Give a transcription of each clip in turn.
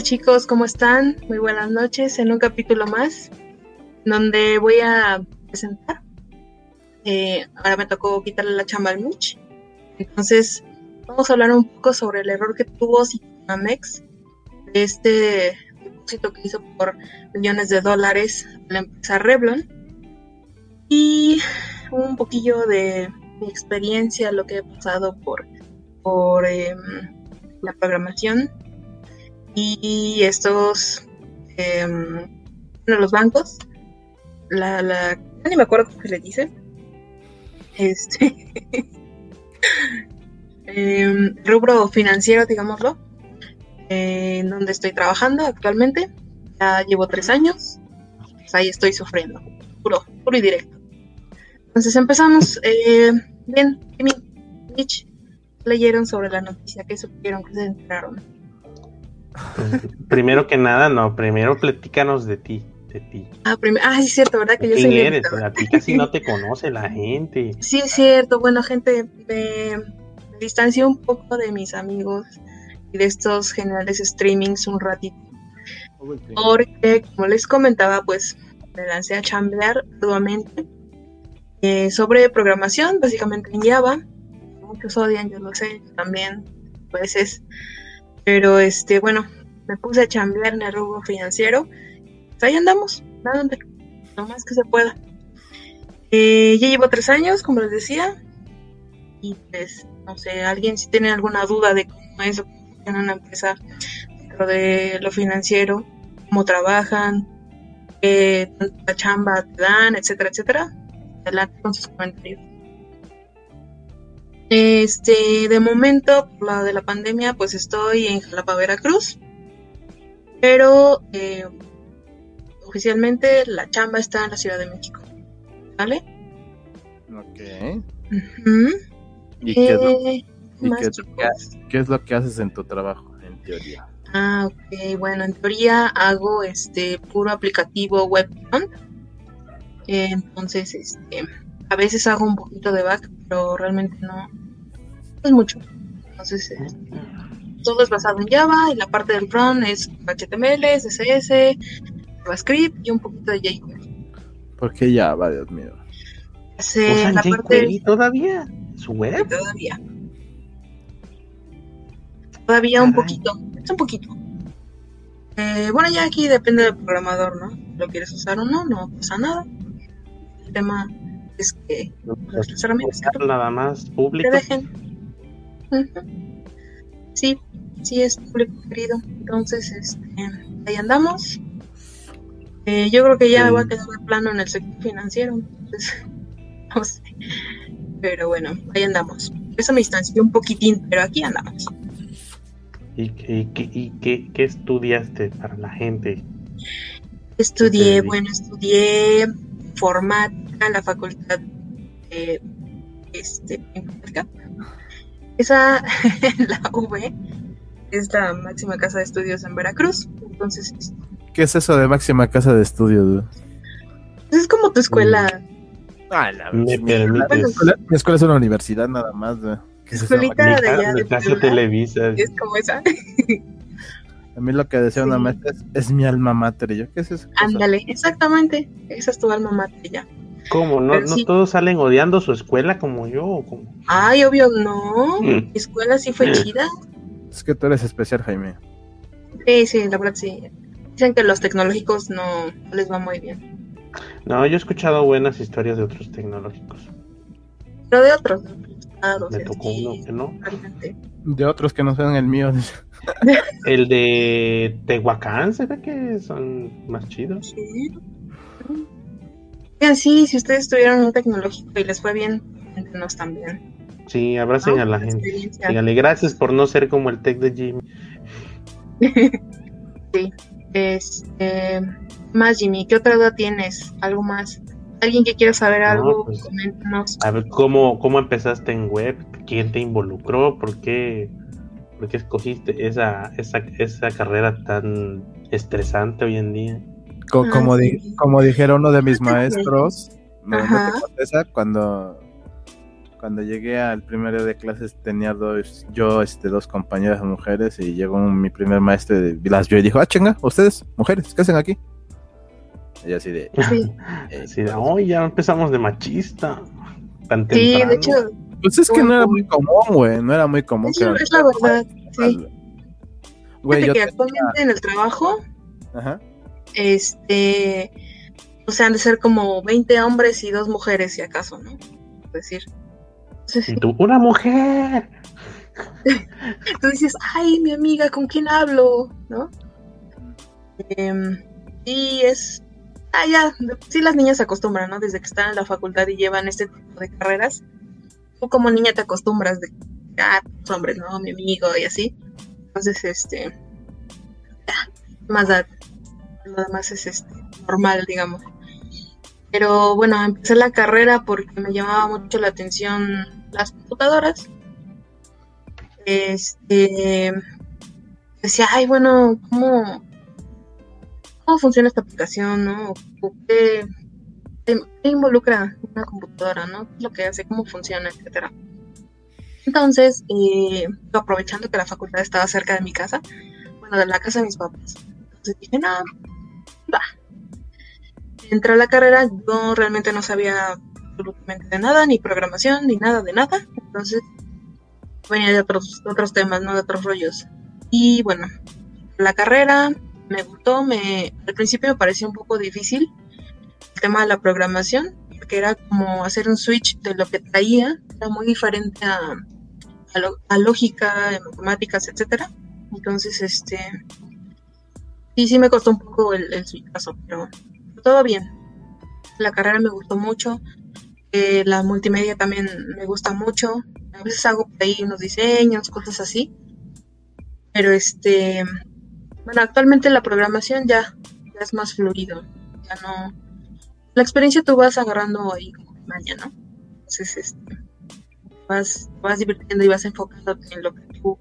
Hola, ¿qué tal chicos? ¿Cómo están? Muy buenas noches en un capítulo más donde voy a presentar. Eh, ahora me tocó quitarle la chamba al Mitch. Entonces, vamos a hablar un poco sobre el error que tuvo Citanamex este depósito que hizo por millones de dólares la empresa Revlon y un poquillo de mi experiencia, lo que he pasado por, por em, la programación y estos eh, los bancos la, la ni me acuerdo cómo se le dice. Este em, rubro financiero digámoslo en donde estoy trabajando actualmente ya llevo tres años pues ahí estoy sufriendo puro puro y directo. Entonces empezamos eh, bien Mitch leyeron sobre la noticia que supieron que se enteraron primero que nada, no, primero platícanos de ti, de ti. Ah, ah sí es cierto, ¿verdad? Que yo ¿Quién eres? A ti casi no te conoce la gente. Sí es cierto, bueno, gente, me, distancio un poco de mis amigos y de estos generales streamings un ratito. Porque, como les comentaba, pues me lancé a chambear nuevamente eh, sobre programación, básicamente en Java. Muchos odian, yo lo sé, también, pues es pero este, bueno, me puse a chambear en el rubro financiero. Pues ahí andamos, dando lo más que se pueda. Eh, ya llevo tres años, como les decía. Y pues, no sé, alguien si tiene alguna duda de cómo es en una empresa dentro de lo financiero, cómo trabajan, qué chamba te dan, etcétera, etcétera. Adelante con sus comentarios. Este, de momento, por la de la pandemia, pues estoy en Jalapa, Veracruz. Pero eh, oficialmente la chamba está en la Ciudad de México. ¿Vale? Ok. ¿Y, qué, es lo, que haces en tu trabajo, en teoría? Ah, ok. Bueno, en teoría hago este puro aplicativo web entonces, este, a veces hago un poquito de back, pero realmente no, es mucho. Entonces, este, todo es basado en Java y la parte del front es HTML, CSS, JavaScript y un poquito de jQuery. ¿Por qué Java, Dios mío? la parte... todavía? ¿Su web? Todavía. Todavía un poquito, es un poquito. Eh, bueno, ya aquí depende del programador, ¿no? ¿Lo quieres usar o no? No pasa nada. El tema es que herramientas nada más público. Te dejen Sí, sí es público querido. Entonces, este, ahí andamos. Eh, yo creo que ya va a quedar plano en el sector financiero. Entonces, no sé. Pero bueno, ahí andamos. Eso me distanció un poquitín, pero aquí andamos. ¿Y, qué, estudiaste para la gente? Estudié, bueno, estudié informática en la facultad de este, informática esa, la V, es la máxima casa de estudios en Veracruz. Entonces, ¿qué es eso de máxima casa de estudios? Es como tu escuela. Ah, la mi, escuela, es una universidad nada más. Escuelita de allá de Televisa. Es como esa. A mí lo que decía una maestra es, mi alma mater. yo, ¿qué es eso? Ándale, exactamente. Esa es tu alma mater ya. ¿Cómo? ¿No, ¿no todos salen odiando su escuela como yo? Ay, obvio no. Mm. Mi escuela sí fue chida. Es que tú eres especial, Jaime. Sí, sí, la verdad sí. Dicen que los tecnológicos no, les va muy bien. No, yo he escuchado buenas historias de otros tecnológicos. Pero de otros, Me tocó uno que no. De otros que no sean el mío. el de Tehuacán se ve que son más chidos. Sí sí, si ustedes tuvieron un tecnológico y les fue bien, cuéntenos también. Sí, abracen a la gente. Díganle gracias por no ser como el tech de Jimmy. sí. Este, más Jimmy, ¿qué otra duda tienes? ¿Algo más? ¿Alguien que quiera saber algo? Pues, coméntanos. A ver, ¿cómo, ¿cómo empezaste en web? ¿Quién te involucró? ¿Por qué, por qué escogiste esa, esa, esa carrera tan estresante hoy en día? Como, ah, como dijeron uno de mis maestros, cuando cuando llegué al primer día de clases tenía dos, yo este, dos compañeras mujeres y llegó mi primer maestro y las vio y dijo, ah, chinga, ustedes, mujeres, ¿qué hacen aquí? Y así de... Sí, eh, Así de, "Ay, ya empezamos de machista. Tan sí de temprano". hecho, Pues es que no era muy común, güey, no era muy común. eso que- es la verdad. Sí. Güey, yo que tenía- actualmente en el trabajo, Ajá. Este, o sea, han de ser como 20 hombres y dos mujeres, si acaso, ¿no? Es decir, entonces, Y tú, una mujer. tú dices, ay, mi amiga, ¿con quién hablo? ¿No? Em, y es, ah, ya, sí las niñas se acostumbran, ¿no? Desde que están en la facultad y llevan este tipo de carreras, tú como niña te acostumbras de, ah, los hombres, ¿no? Mi amigo y así. Entonces, este, ya, más da, lo demás es este, normal, digamos. Pero bueno, empecé la carrera porque me llamaba mucho la atención las computadoras. Este decía, ay, bueno, ¿cómo, cómo funciona esta aplicación, no? ¿O ¿Qué, qué- qué involucra una computadora, no? ¿Qué es lo que hace? ¿Cómo funciona? Etcétera. Entonces, eh, aprovechando que la facultad estaba cerca de mi casa, bueno, de la casa de mis papás, entonces dije, no, va. Entré a la carrera, yo realmente no sabía absolutamente de nada, ni programación, ni nada de nada. Entonces, venía de otros, otros temas, ¿no? De otros rollos. Y bueno, la carrera me gustó, me, al principio me pareció un poco difícil el tema de la programación, porque era como hacer un switch de lo que traía, era muy diferente a, a, lógica, matemáticas, etcétera. Entonces, este, sí, sí me costó un poco el, el pero todo bien. La carrera me gustó mucho, eh, la multimedia también me gusta mucho. A veces hago ahí unos diseños, cosas así. Pero este, bueno, actualmente la programación ya, es más fluido. Ya no. La experiencia tú vas agarrando ahí como maña, ¿no? Entonces, este, vas, vas divirtiendo y vas enfocándote en lo que tú,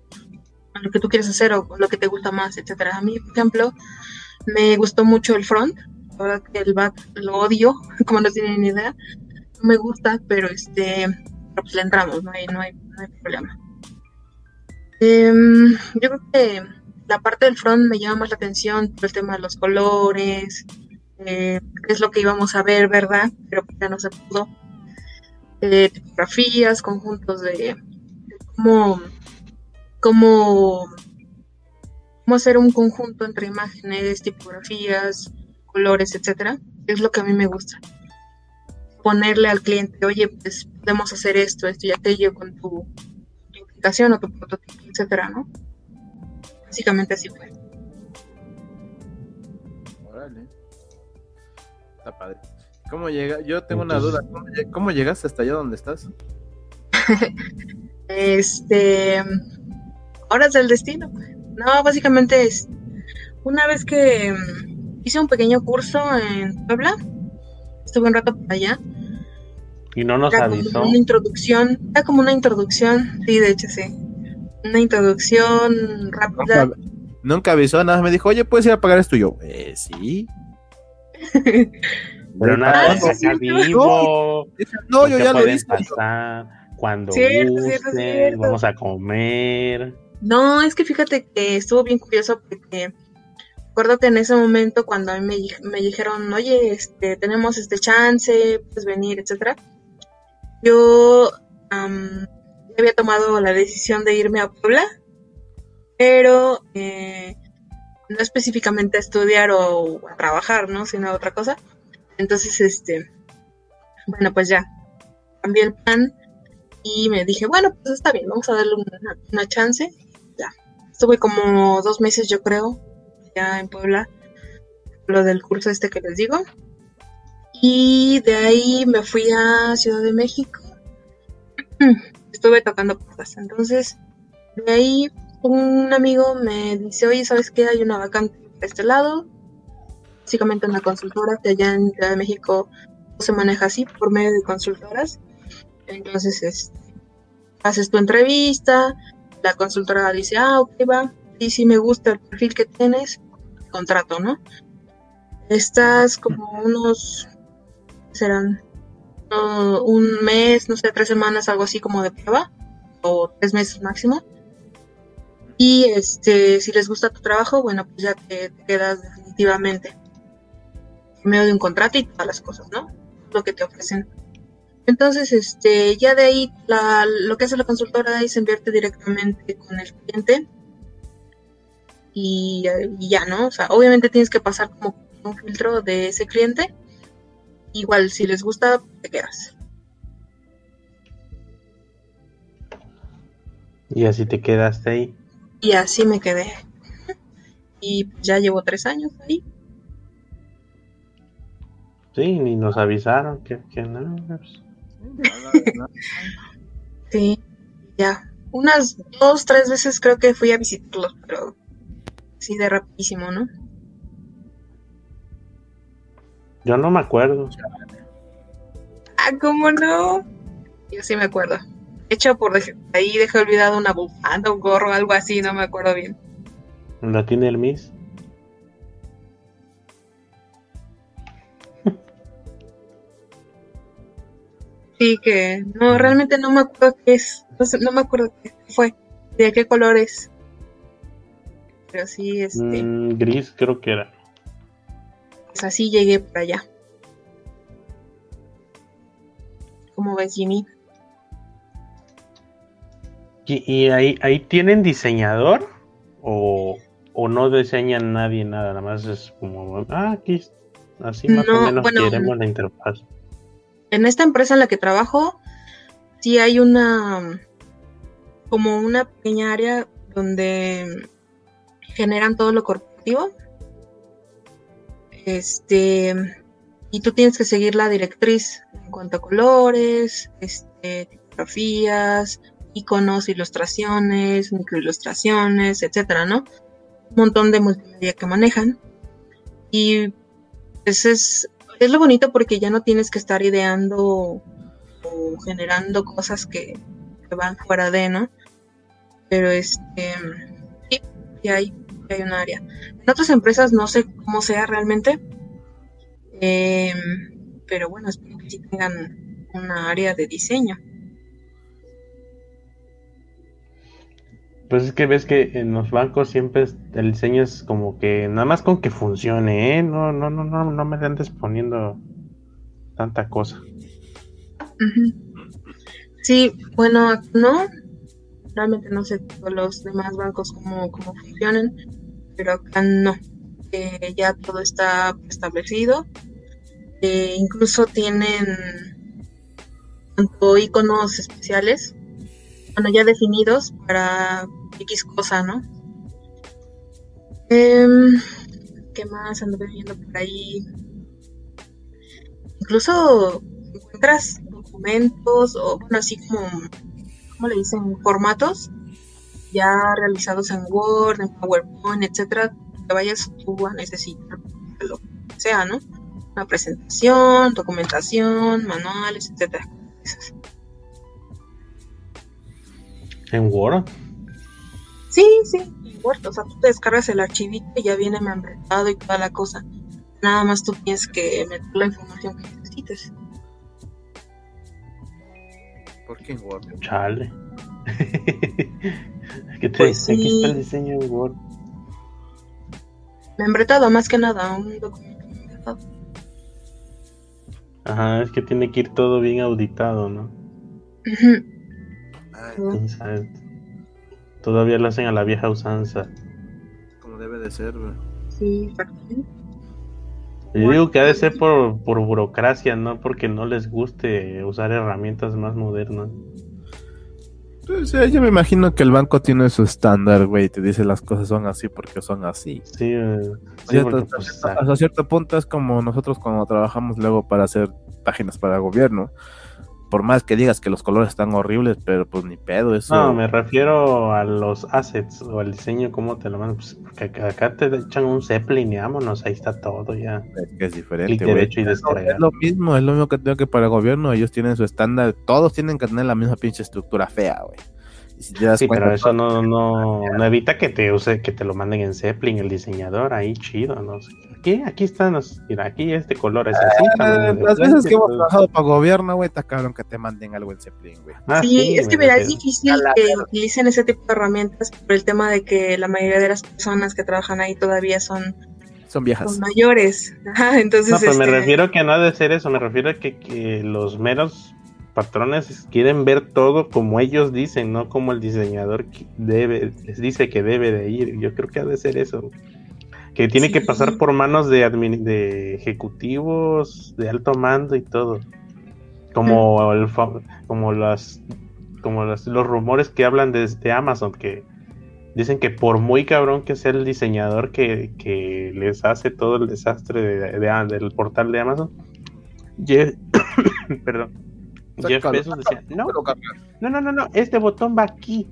lo que tú quieres hacer o lo que te gusta más, etcétera. A mí, por ejemplo, me gustó mucho el front. La verdad que el back lo odio, como no tienen ni idea. No me gusta, pero este, pues le entramos, no hay, no hay, no hay problema. Em, yo creo que la parte del front me llama más la atención el tema de los colores, eh, qué es lo que íbamos a ver, ¿verdad? Pero ya no se pudo. Eh, tipografías, conjuntos de, de cómo, cómo, cómo hacer un conjunto entre imágenes, tipografías, colores, etcétera. Es lo que a mí me gusta. Ponerle al cliente, oye, pues podemos hacer esto, esto y aquello con tu, tu aplicación o tu prototipo, etcétera, ¿no? Básicamente así fue. Órale. Está padre. ¿Cómo llega? Yo tengo una duda. ¿Cómo, lle- cómo llegaste hasta allá donde estás? Este, horas del destino. No, básicamente es una vez que mm, hice un pequeño curso en Puebla, estuve un rato por allá. Y no nos Era como avisó. una introducción, era como una introducción, sí, de hecho sí. Una introducción rápida. Nunca, nunca avisó, nada me dijo, oye, ¿puedes ir a pagar esto? Y yo, eh, sí. Pero nada, Ah, está sí, acá sí, vivo. No, yo ya lo yo, pasar cuando gusten, cierto, cierto. vamos a comer. No, es que fíjate que estuvo bien curioso porque recuerdo que en ese momento cuando a mí me, di- me dijeron, oye, este, tenemos este chance, puedes venir, etcétera. Yo ya había tomado la decisión de irme a Puebla, pero eh, no específicamente a estudiar o a trabajar, ¿no? Sino a otra cosa. Entonces, este, bueno, pues ya, cambié el plan y me dije, bueno, pues está bien, vamos a darle una chance. Estuve como dos meses, yo creo, ya en Puebla, lo del curso este que les digo. Y de ahí me fui a Ciudad de México. Estuve tocando puertas. Entonces, de ahí un amigo me dice, oye, ¿sabes qué? Hay una vacante de este lado. Básicamente una consultora que allá en Ciudad de México se maneja así, por medio de consultoras. Entonces, este, haces tu entrevista, la consultora dice, ah, ok, va, y si me gusta el perfil que tienes, contrato, ¿no? Estás como unos, serán un mes, no sé, tres semanas, algo así como de prueba, o tres meses máximo. Y este, si les gusta tu trabajo, bueno, pues ya te, te quedas definitivamente en medio de un contrato y todas las cosas, ¿no? Lo que te ofrecen. Entonces, este, ya de ahí, la, lo que hace la consultora ahí se invierte directamente con el cliente y, y ya, ¿no? O sea, obviamente tienes que pasar como un filtro de ese cliente. Igual, si les gusta, te quedas. Y así te quedaste ahí. Y así me quedé. Y ya llevo tres años ahí. Sí, ni nos avisaron que, que no. pues. Sí, ya. Unas dos, tres veces creo que fui a visitarlos, pero sí de rapidísimo, ¿no? Yo no me acuerdo. Ah, ¿cómo no? Yo sí me acuerdo. De hecho, por ahí dejé olvidado una bufanda, un gorro, algo así, no me acuerdo bien. ¿La tiene el Miss? Sí, que no, realmente no me acuerdo qué es. No, sé- no me acuerdo qué fue, de qué color es. Pero sí, este, Mm, gris creo que era. pues así llegué por allá. ¿Cómo ves, Jimmy? ¿Y, y ahí, ahí tienen diseñador? ¿O, o no diseñan nadie nada? Nada más es como, ah, aquí así más No, o menos bueno, queremos la interfaz. En esta empresa en la que trabajo, sí hay una como una pequeña área donde generan todo lo corporativo. Este, y tú tienes que seguir la directriz en cuanto a colores, este, tipografías, iconos, ilustraciones, microilustraciones, etcétera, ¿no? Un montón de multimedia que manejan. Y pues es, es lo bonito porque ya no tienes que estar ideando o generando cosas que, van fuera de, ¿no? Pero este, sí, sí hay, un área. En otras empresas no sé cómo sea realmente, eh, pero bueno, espero que sí tengan una área de diseño. Pues es que ves que en los bancos siempre el diseño es como que nada más con que funcione, ¿eh? No, no, no, no, no me andes poniendo tanta cosa. Sí, bueno, no, realmente no sé todos los demás bancos cómo, cómo funcionan, pero acá no. Eh, ya todo está establecido. Eh, incluso tienen tanto iconos especiales, bueno, ya definidos para X cosa, ¿no? Em, ¿Qué más ando viendo por ahí? Incluso encuentras documentos o, bueno, así como, ¿cómo le dicen? Formatos ya realizados en Word, en PowerPoint, etcétera, que vayas tú a necesitar lo que sea, ¿no? Una presentación, documentación, manuales, etcétera. ¿En Word? Sí, sí, en Word, o sea, tú te descargas el archivito y ya viene membretado y toda la cosa. Nada más tú tienes que meter la información que necesites. ¿Por qué en Word? Chale. ¿Qué te Pues dice? Aquí sí. está el diseño en Word. Membretado, más que nada, un documento membretado. Ajá, es que tiene que ir todo bien auditado, ¿no? ¿Quién sabe? Todavía lo hacen a la vieja usanza. como debe de ser, güey. Sí, exactamente. Yo digo que ha de ser por, por burocracia, no porque no les guste usar herramientas más modernas. Pues, eh, yo me imagino que el banco tiene su estándar, güey, y te dice las cosas son así porque son así. Sí, eh, sí, porque, hasta, pues, hasta- hasta cierto punto es como nosotros cuando trabajamos luego para hacer páginas para gobierno. Por más que digas que los colores están horribles, pero pues ni pedo, eso. No, me refiero a los assets o al diseño, cómo te lo mandan. Pues porque acá, acá te echan un Zeppelin y vámonos, ahí está todo ya. Es que es diferente, güey. derecho y Es lo- descargar. Es lo mismo, es lo mismo que tengo que para el gobierno. Ellos tienen su estándar. Todos tienen que tener la misma pinche estructura fea, güey. Si Sí, pero eso no, no, no evita que te use, que te lo manden en Zeppelin, el diseñador, ahí chido, no sé. ¿Qué? Aquí están los, mira, aquí este color es así. Ah, las veces frente, que hemos trabajado para gobierno, güey, está cabrón que te manden algo en Zeppelin, güey. Ah, Sí, es que mira, es difícil que utilicen ese tipo de herramientas por el tema de que la mayoría de las personas que trabajan ahí todavía son, Son viejas. son mayores. Ajá, entonces, No, pero me este, refiero que no ha de ser eso, me refiero a que, que los meros patrones quieren ver todo como ellos dicen, no como el diseñador debe, les dice que debe de ir. Yo creo que ha de ser eso. Que tiene que pasar por manos de, admin- de ejecutivos de alto mando y todo. Como, el, como las como las- los rumores que hablan desde Amazon, que dicen que por muy cabrón que sea el diseñador que, que les hace todo el desastre de- de- del portal de Amazon, Jeff, perdón, Jeff Sácalo, Bezos decía, no, no, no, no, este botón va aquí.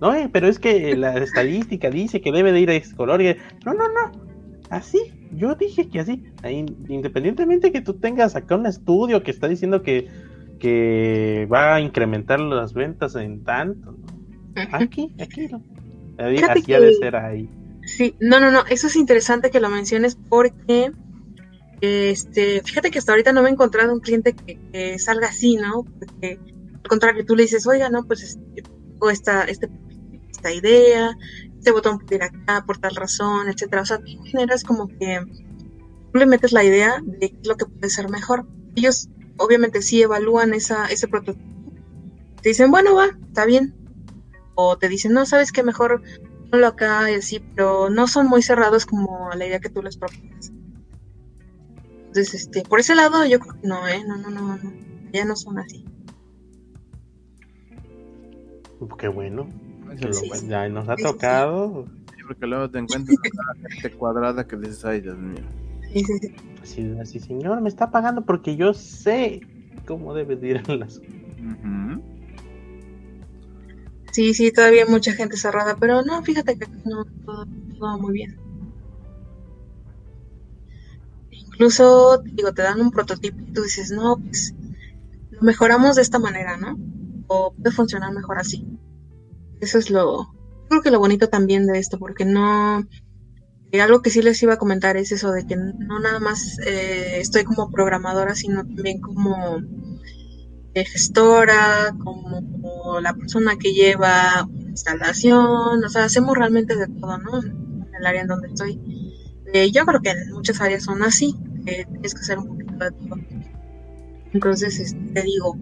No, eh, pero es que la estadística dice que debe de ir a este color. y- No, no, no. Así. Yo dije que así. Independientemente que tú tengas acá un estudio que está diciendo que, que va a incrementar las ventas en tanto. ¿no? Aquí, aquí. ¿no? Ahí, ha de ser ahí. Sí, no, no, no, eso es interesante que lo menciones porque, este, fíjate que hasta ahorita no me he encontrado un cliente que, que salga así, ¿no? Porque al contrario, tú le dices, oiga, no, pues este, tengo esta, este, esta idea, este botón puede ir acá por tal razón, etcétera. O sea, tú generas como que tú le metes la idea de qué es lo que puede ser mejor. Ellos obviamente sí evalúan esa, ese prototipo. Te dicen, bueno, va, está bien. O te dicen, no, sabes qué mejor ponlo acá y así, pero no son muy cerrados como la idea que tú les propones. Entonces, este, por ese lado yo creo que no, ¿eh? No, no, no, no. Ya no son así. Qué bueno. Lo- Sí, ya nos ha tocado. sí, porque luego te encuentras con la gente cuadrada que dices, ay, Dios mío. Sí, sí, sí. Así, así, señor, me está pagando porque yo sé cómo debe de ir las Ujú. Sí, sí, todavía hay mucha gente cerrada, pero no, fíjate que no, todo, todo muy bien. Incluso, digo, te dan un prototipo y tú dices, no, pues lo mejoramos de esta manera, ¿no? O puede funcionar mejor así. Eso es lo, creo que lo bonito también de esto, porque no, eh, algo que sí les iba a comentar es eso de que no nada más eh, estoy como programadora, sino también como eh, gestora, como la persona que lleva instalación, o sea, hacemos realmente de todo, ¿no? En el área en donde estoy. Eh, yo creo que en muchas áreas son así, que tienes que hacer un poquito de todo. Entonces, este, te digo,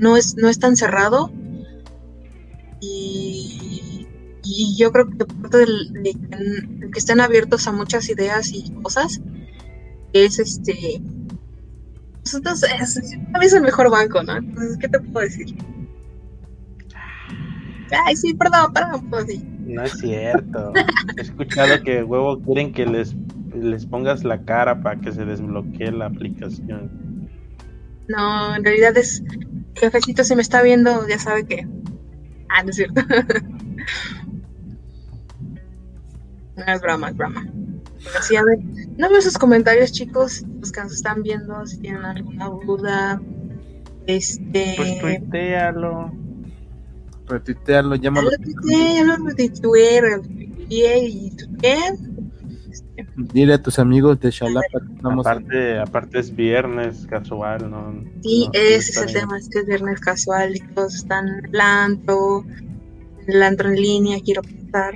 no es, no es tan cerrado y, y yo creo que parte del, de que, de que estén abiertos a muchas ideas y cosas es este pues entonces es, a mí es el mejor banco, ¿no? Entonces, ¿qué te puedo decir? Ay, sí, perdón, perdón, pues sí. No es cierto. He escuchado que huevo quieren que les, les pongas la cara para que se desbloquee la aplicación. No, en realidad es. Jefecito, si me está viendo, ya sabe que. Ah, no es cierto. no es broma, es broma. Pero sí, a ver, no veo sus comentarios, chicos, los que nos están viendo, si tienen alguna duda. Este. Pues tuitealo. Retuitearlo, Ya llámalo. lo tuiteé, ya lo retuiteé, retuiteé y tuiteé. Dile a tus amigos de estamos Aparte, aparte es viernes casual, ¿no? Sí, no- ese es el bien. tema, es que es viernes casual y todos están en el antro, en el antro en línea, quiero pensar.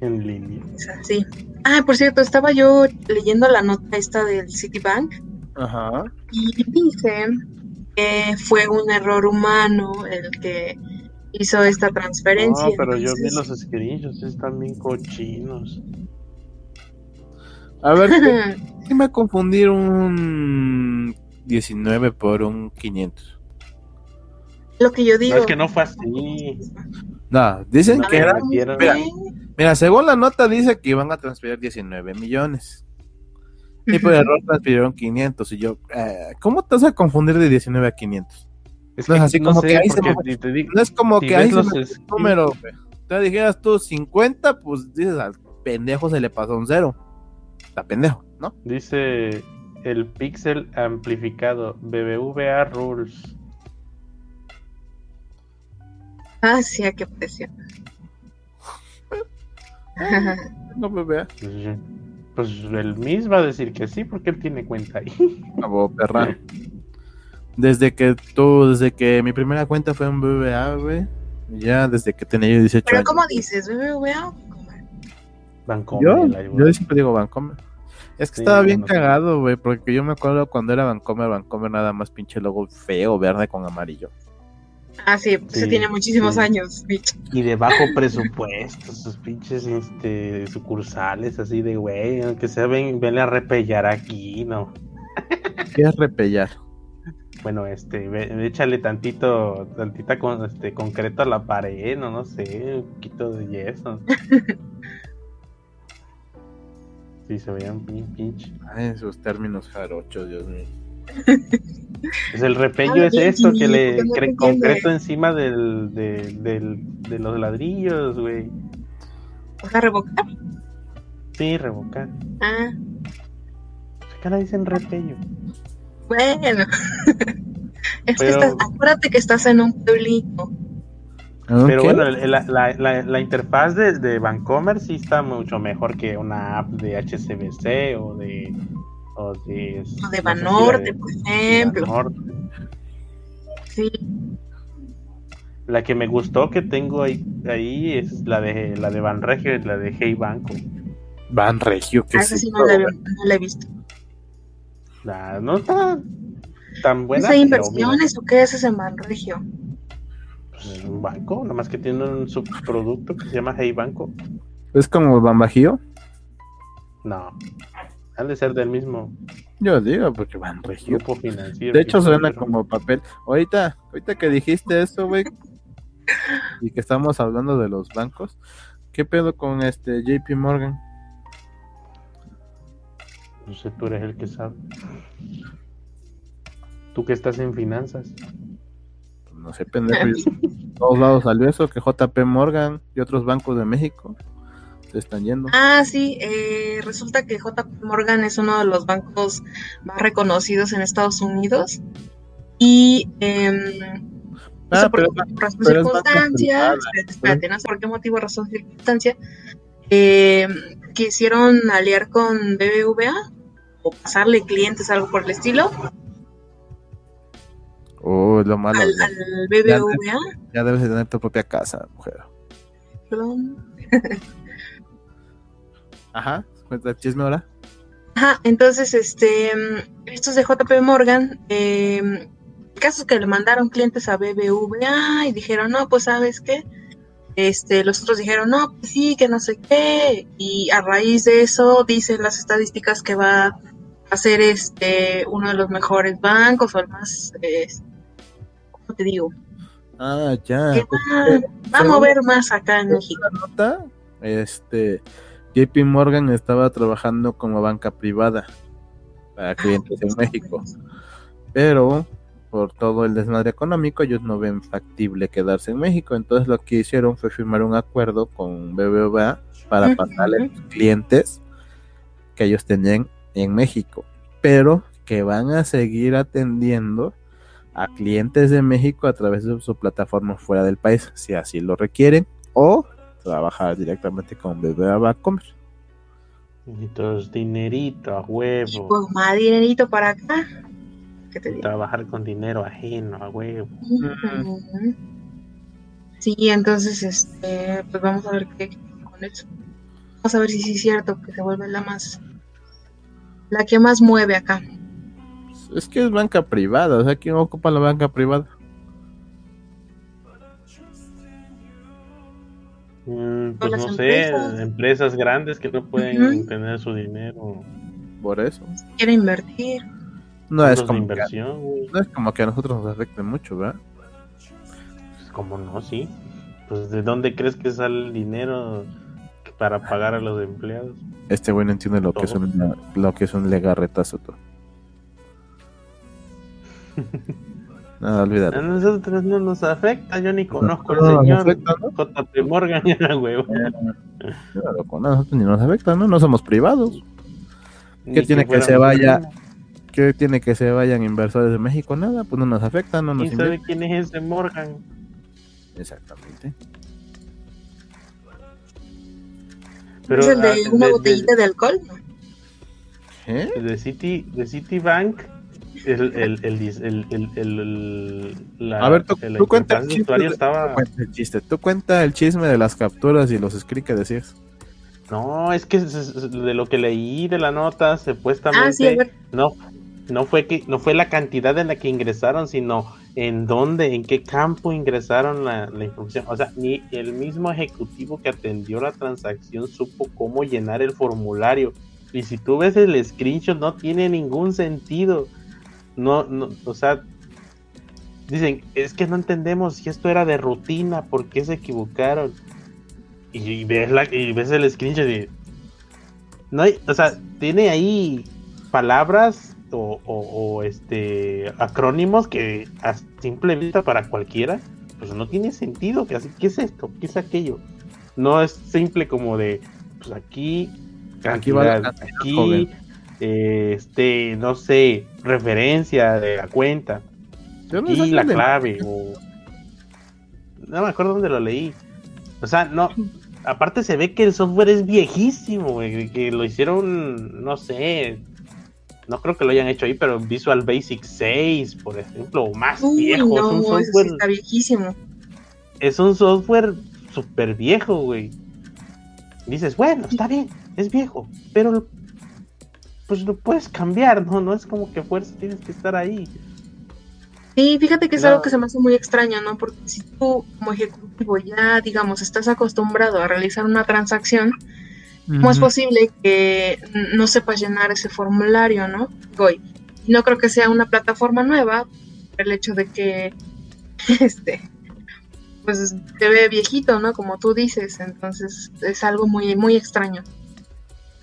En línea. Es así. Ah, por cierto, estaba yo leyendo la nota esta del Citibank Ajá. y dice que fue un error humano el que hizo esta transferencia. No, pero yo vi los screenshots, están bien cochinos. A ver, ¿qué me va a confundir un 19 por un 500? Lo que yo No, digo. es que no fue así. No, dicen A que era. Mira, Mira, según la nota dice que iban a transferir 19 millones. Y por error transfirieron 500. Y yo, eh, ¿cómo te vas a confundir de 19 a 500? Es No es así como que ahí se me- te digo- No es como si que ahí se los me número. Te dijeras tú 50, pues dices al pendejo se le pasó un cero. Está pendejo, ¿no? Dice el pixel amplificado BBVA Rules. Ah, sí, a qué precio. No me vea. Pues. Pues el mismo va a decir que sí, porque él tiene cuenta ahí. Bravo, perra. Desde que tú, desde que mi primera cuenta fue en BBA, güey. Ya desde que tenía yo 18 Pero años. ¿cómo dices? ¿BBVA Bancomer? Bancomer, Yo, la- yo siempre digo Vancomer. Es que Sí, estaba bien no cagado, güey, porque yo me acuerdo cuando era Vancomer, Vancomer nada más pinche logo feo, verde con amarillo. Ah, sí, Sí, se tiene muchísimos sí. años, bitch. Y de bajo presupuesto, sus pinches este, sucursales así de güey, aunque sea ven, venle a repellar aquí, ¿no? ¿Qué es repellar? Bueno, este, ve- échale tantito, tantita con, este, concreto a la pared, no, no sé, un poquito de yeso. Sí, se veían bien pinche. Ay, esos términos jarochos, Dios mío. Pues el repello es esto, que le cre- concreto encima del, de, del, de los ladrillos, güey. O sea, revocar. Sí, revocar. Ah, Acá le dicen repello. bueno. es que Pero- estás, acuérdate que estás en un pueblito. Pero bueno, la, la, la, la interfaz de, de Vancomer sí está mucho mejor que una app de HCBC o de. O de, O de no sé si Banorte, de- por ejemplo. Banorte. Sí. La que me gustó que tengo ahí, ahí es la de la de Banregio, la de Hey Banco. Van Regio, que Ah, sí no la, he- no la he visto. La- no está tan buena. ¿Es pero inversiones o qué es ese Manregio? Pues es un banco, nada más que tiene un subproducto que se llama Hey Banco. Es como Van Bajío. No, han de ser del mismo Yo digo, porque grupo financiero. De hecho, suena como papel. Ahorita, ahorita que dijiste eso, güey, y que estamos hablando de los bancos, ¿qué pedo con este JP Morgan? No sé, tú eres el que sabe. Tú que estás en finanzas. No sé, pendejo. todos lados salió eso, que JP Morgan y otros bancos de México se están yendo. Ah, sí, eh, resulta que JP Morgan es uno de los bancos más reconocidos en Estados Unidos. Y eh, Ah, no sé por qué razón circunstancia, espérate, espérate, no sé por qué motivo, razón, circunstancia, eh, quisieron aliar con BBVA o pasarle clientes, algo por el estilo, Oh, lo malo. al, ya- al BBVA. Ya debes de tener tu propia casa, mujer. perdón. Ajá, cuenta el chisme ahora. Ajá, entonces, este, estos de JP Morgan, eh, el caso es que le mandaron clientes a BBVA y dijeron, no, pues sabes qué, este, los otros dijeron, no, pues sí, que no sé qué, y a raíz de eso dicen las estadísticas que va a ser este uno de los mejores bancos o el más, eh, ¿cómo te digo? Ah, ya. Que pues, va, va a mover más acá en México. nota, este JP Morgan estaba trabajando como banca privada para clientes en México, pero por todo el desmadre económico ellos no ven factible quedarse en México, entonces lo que hicieron fue firmar un acuerdo con BBVA para Ujú. pasarle los clientes que ellos tenían en México, pero que van a seguir atendiendo a clientes de México a través de su plataforma fuera del país, si así lo requieren, o trabajar directamente con BBVA Bancomer. Necesitas dinerito a huevo. pues más dinerito para acá. ¿Qué te digo? Trabajar con dinero ajeno a huevo. Sí, entonces, este, pues vamos a ver qué, qué con eso. Vamos a ver si sí es cierto que se vuelve la más, la que más mueve acá. Es que es banca privada, o sea, ¿quién ocupa la banca privada? Mm, pues no sé, empresas. empresas grandes que no pueden tener su dinero. Por eso. Quiere invertir. No es como que, inversión, güey. no es como que a nosotros nos afecte mucho, ¿verdad? Pues, ¿Cómo no? Sí. Pues ¿de dónde crees que sale el dinero para pagar a los empleados? Este güey no entiende lo que es Todo. un, lo que es un legarretazo. tú. Nada, A olvídalo. nosotros no nos afecta, yo ni conozco al No nos señor afecta, ¿no? JP Morgan, güey. Claro, con nosotros ni nos afecta, ¿no? No somos privados. Ni tiene que se vaya? ¿Qué tiene que se vayan inversores de México? Nada, pues no nos afecta, no nos ¿Quién sabe quién es ese Morgan? Exactamente. Pero, ¿Es el de ah, una de- botellita de alcohol? ¿Eh? De City, de Citibank, el, el, el, el, la, A ver, tú, tú cuenta el chisme, estaba... el chiste. Tú cuenta el chisme de las capturas y los screens que decías. No, es que de lo que leí de la nota, supuestamente ah, no, no fue que no fue la cantidad en la que ingresaron, sino en dónde, en qué campo ingresaron la, la, información. O sea, ni el mismo ejecutivo que atendió la transacción supo cómo llenar el formulario. Y si tú ves el screenshot, no tiene ningún sentido. No, no, o sea, dicen, es que no entendemos si esto era de rutina, ¿por qué se equivocaron? Y, ves, la, y ves el screenshot y... No hay, o sea, tiene ahí palabras o, este acrónimos que a simple vista para cualquiera, pues no tiene sentido. ¿Qué, ¿Qué es esto? ¿Qué es aquello? No es simple como de, pues aquí, aquí, aquí este, no sé, referencia de la cuenta, aquí la clave, o no me acuerdo dónde lo leí. O sea, no, aparte se ve que el software es viejísimo, que lo hicieron, no sé, no creo que lo hayan hecho ahí, pero Visual Basic 6, por ejemplo, o más viejo. No, es un software, está viejísimo. Es un software súper viejo, güey. Dices, bueno, está bien, es viejo, pero pues lo puedes cambiar, ¿no? No es como que fuerza tienes que estar ahí. Sí, fíjate que es algo que se me hace muy extraño, ¿no? Porque si tú como ejecutivo ya, digamos, estás acostumbrado a realizar una transacción, ¿cómo es posible que no sepas llenar ese formulario, ¿no? Goy. No creo que sea una plataforma nueva, el hecho de que, este, pues te ve viejito, ¿no? Como tú dices, entonces es algo muy, muy extraño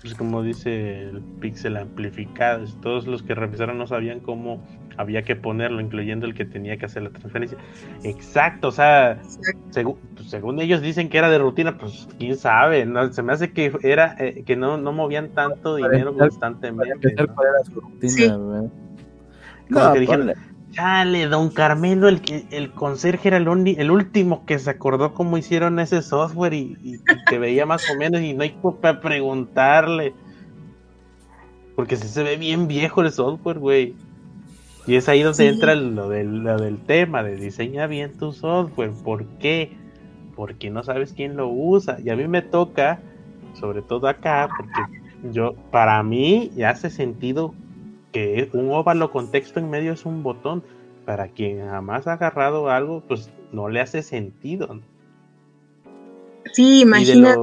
pues como dice el pixel amplificado, todos los que revisaron no sabían cómo había que ponerlo, incluyendo el que tenía que hacer la transferencia. Exacto, o sea, pues, según ellos dicen que era de rutina, pues quién sabe, no, se me hace que era eh, que no, no movían tanto dinero constantemente. ¿no? Como que dijeron, Chale, don Carmelo, el, el conserje era el, el último que se acordó cómo hicieron ese software y, que veía más o menos y no hay para preguntarle. Porque se, ve bien viejo el software, güey. Y es ahí donde entra lo del, lo del tema de diseña bien tu software. ¿Por qué? Porque no sabes quién lo usa. Y a mí me toca, sobre todo acá, porque yo, para mí, ya hace sentido un óvalo con texto en medio es un botón. Para quien jamás ha agarrado algo, pues no le hace sentido. Sí, imagínate.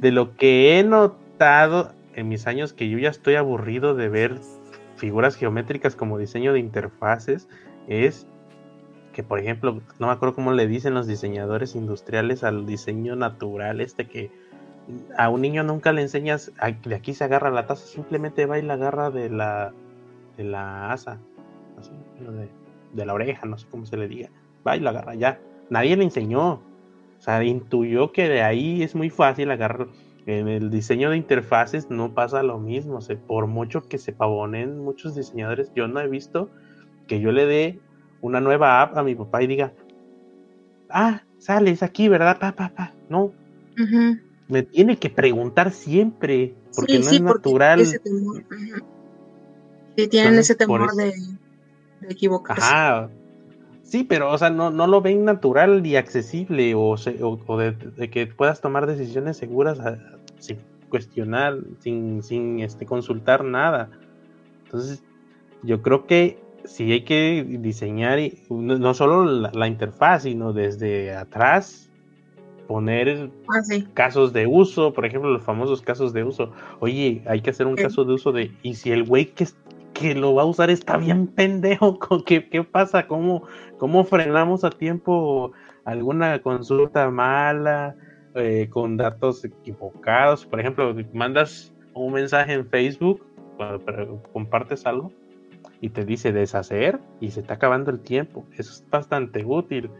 De lo, que he notado en mis años que yo ya estoy aburrido de ver figuras geométricas como diseño de interfaces, es que, por ejemplo, no me acuerdo cómo le dicen los diseñadores industriales al diseño natural, este que a un niño nunca le enseñas, de aquí se agarra la taza, simplemente va y la agarra de la, de la asa, de, la oreja, no sé cómo se le diga, va y la agarra ya. Nadie le enseñó, o sea, intuyó que de ahí es muy fácil agarrar. En el diseño de interfaces no pasa lo mismo, o por mucho que se pavonen muchos diseñadores, yo no he visto que yo le dé una nueva app a mi papá y diga, ah, sales aquí, ¿verdad? Pa, pa, pa. No me tiene que preguntar siempre, porque no es natural. Ese Sí, tienen ese temor de, equivocarse. Ajá. Sí, pero, o sea, no, no lo ven natural y accesible, o, o, de, que puedas tomar decisiones seguras ah, sin cuestionar, sin, sin este, consultar nada. Entonces, yo creo que sí hay que diseñar no, solo la interfaz, sino desde atrás poner ah, casos de uso, por ejemplo, los famosos casos de uso. Oye, hay que hacer un caso de uso de, y si el güey que, que lo va a usar está bien pendejo, ¿qué, qué pasa? ¿Cómo, ¿Cómo frenamos a tiempo alguna consulta mala, eh, con datos equivocados? Por ejemplo, mandas un mensaje en Facebook, cuando compartes algo, y te dice deshacer, y se está acabando el tiempo. Eso es bastante útil.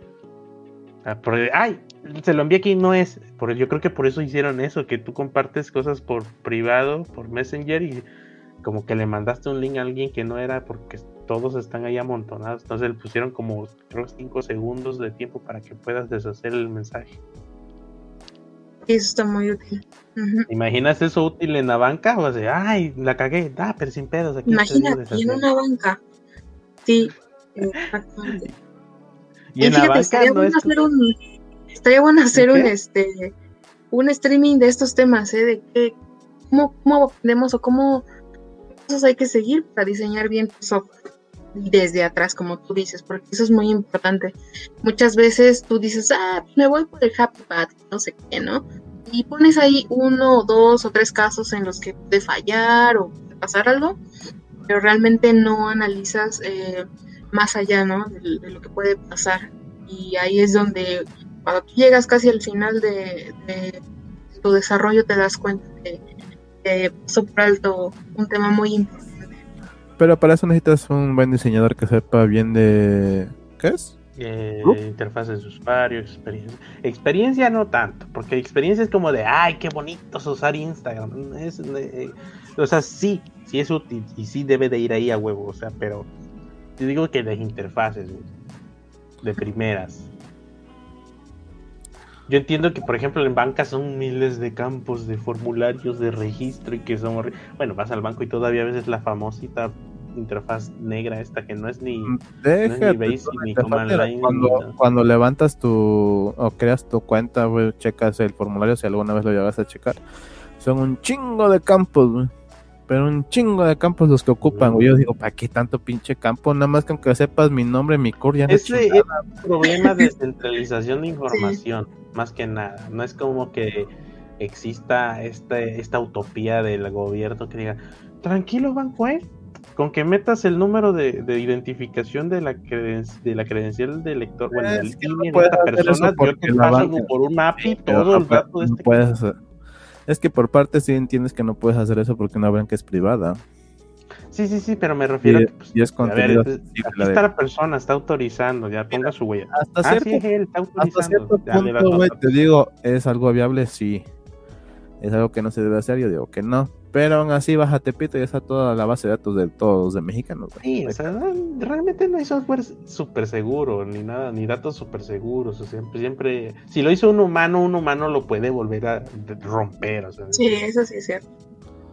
Ah, ay, se lo envié aquí, no es. Por, yo creo que por eso hicieron eso, que tú compartes cosas por privado, por Messenger y como que le mandaste un link a alguien que no era porque todos están ahí amontonados. Entonces le pusieron como 5 segundos de tiempo para que puedas deshacer el mensaje. Eso está muy útil. ¿Imaginas eso útil en la banca? O sea, ay, la cagué, ah, pero sin pedos. Aquí Imagínate, en deshacer". una banca. Sí, exactamente. Y en la fíjate, banca estaría no es. hacer un, estaría bueno hacer un este un streaming de estos temas, ¿eh? De qué, cómo, cómo aprendemos o cómo cosas hay que seguir para diseñar bien tu software. Desde atrás, como tú dices, porque eso es muy importante. Muchas veces tú dices, ah, me voy por el Happy Path, no sé qué, ¿no? Y pones ahí uno, dos o tres casos en los que puede fallar o puede pasar algo, pero realmente no analizas eh, más allá, ¿no? De, de lo que puede pasar. Y ahí es donde, cuando tú llegas casi al final de, de tu desarrollo, te das cuenta que que pasó por alto un tema muy importante. Pero para eso necesitas un buen diseñador que sepa bien de... ¿Qué es? Eh, interfaces de usuario, experiencia. Experiencia no tanto, porque experiencia es como de, ay, qué bonito es usar Instagram. Es, eh, o sea, sí, sí es útil y sí debe de ir ahí a huevo, o sea, pero te digo que de interfaces, de primeras. Yo entiendo que, por ejemplo, en banca son miles de campos de formularios de registro y que son Bueno, vas al banco y todavía a veces la famosita interfaz negra esta que no es ni... Déjate, Basic tú, ni Line, ni cuando, levantas tu o creas tu cuenta, güey, checas el formulario si alguna vez lo llegas a checar. Son un chingo de campos, güey. Pero un chingo de campos los que ocupan, güey. Yo digo, ¿para qué tanto pinche campo? Nada más que aunque sepas mi nombre, mi core, ya no es Ese es un problema de centralización de información, más que nada. No es como que exista este, esta utopía del gobierno que diga, tranquilo banco, ¿eh? Con que metas el número de, de identificación de la, creden- de la credencial del lector, bueno, del que no de persona, yo porque te la paso banca- por un API todo el dato de no este puedes hacer- Es que por parte sí entiendes que no puedes hacer eso porque una banca es privada. Sí, sí, sí, pero me refiero Y, a que, pues, y es a ver, contenido sensible, aquí está la persona, está autorizando, ya ponga su huella. Hasta Ah, sí, él está Hasta autorizando. cierto punto, güey, te digo, ¿es algo viable? Sí. ¿Es algo que no se debe hacer? Yo digo que no. Pero aún así, baja Tepito y está toda la base de datos de todos de mexicanos. Sí, o sea, no, realmente no hay software súper seguro, ni nada, ni datos súper seguros. O sea, siempre, siempre, si lo hizo un humano, un humano lo puede volver a romper. O sea, Sí, eso sí es cierto.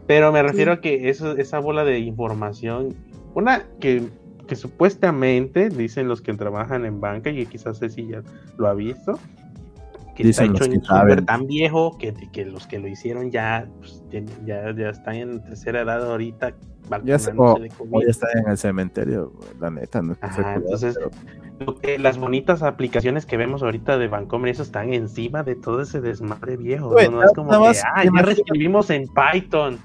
Pero me refiero a que eso, esa bola de información, una que, que supuestamente dicen los que trabajan en banca, y quizás Ceci ya lo ha visto, que Dicen está hecho en saben. tan viejo que, que los que lo hicieron ya, pues, ya, ya están en tercera edad ahorita Ya sé, vacunándose o, de o COVID. ya está en el cementerio, la neta. No Ajá, cuidado, entonces, pero- Lo que- las bonitas aplicaciones que vemos ahorita de Vancomer, eso están encima de todo ese desmadre viejo. No, es como nada que, ah, ya reescribimos en Python.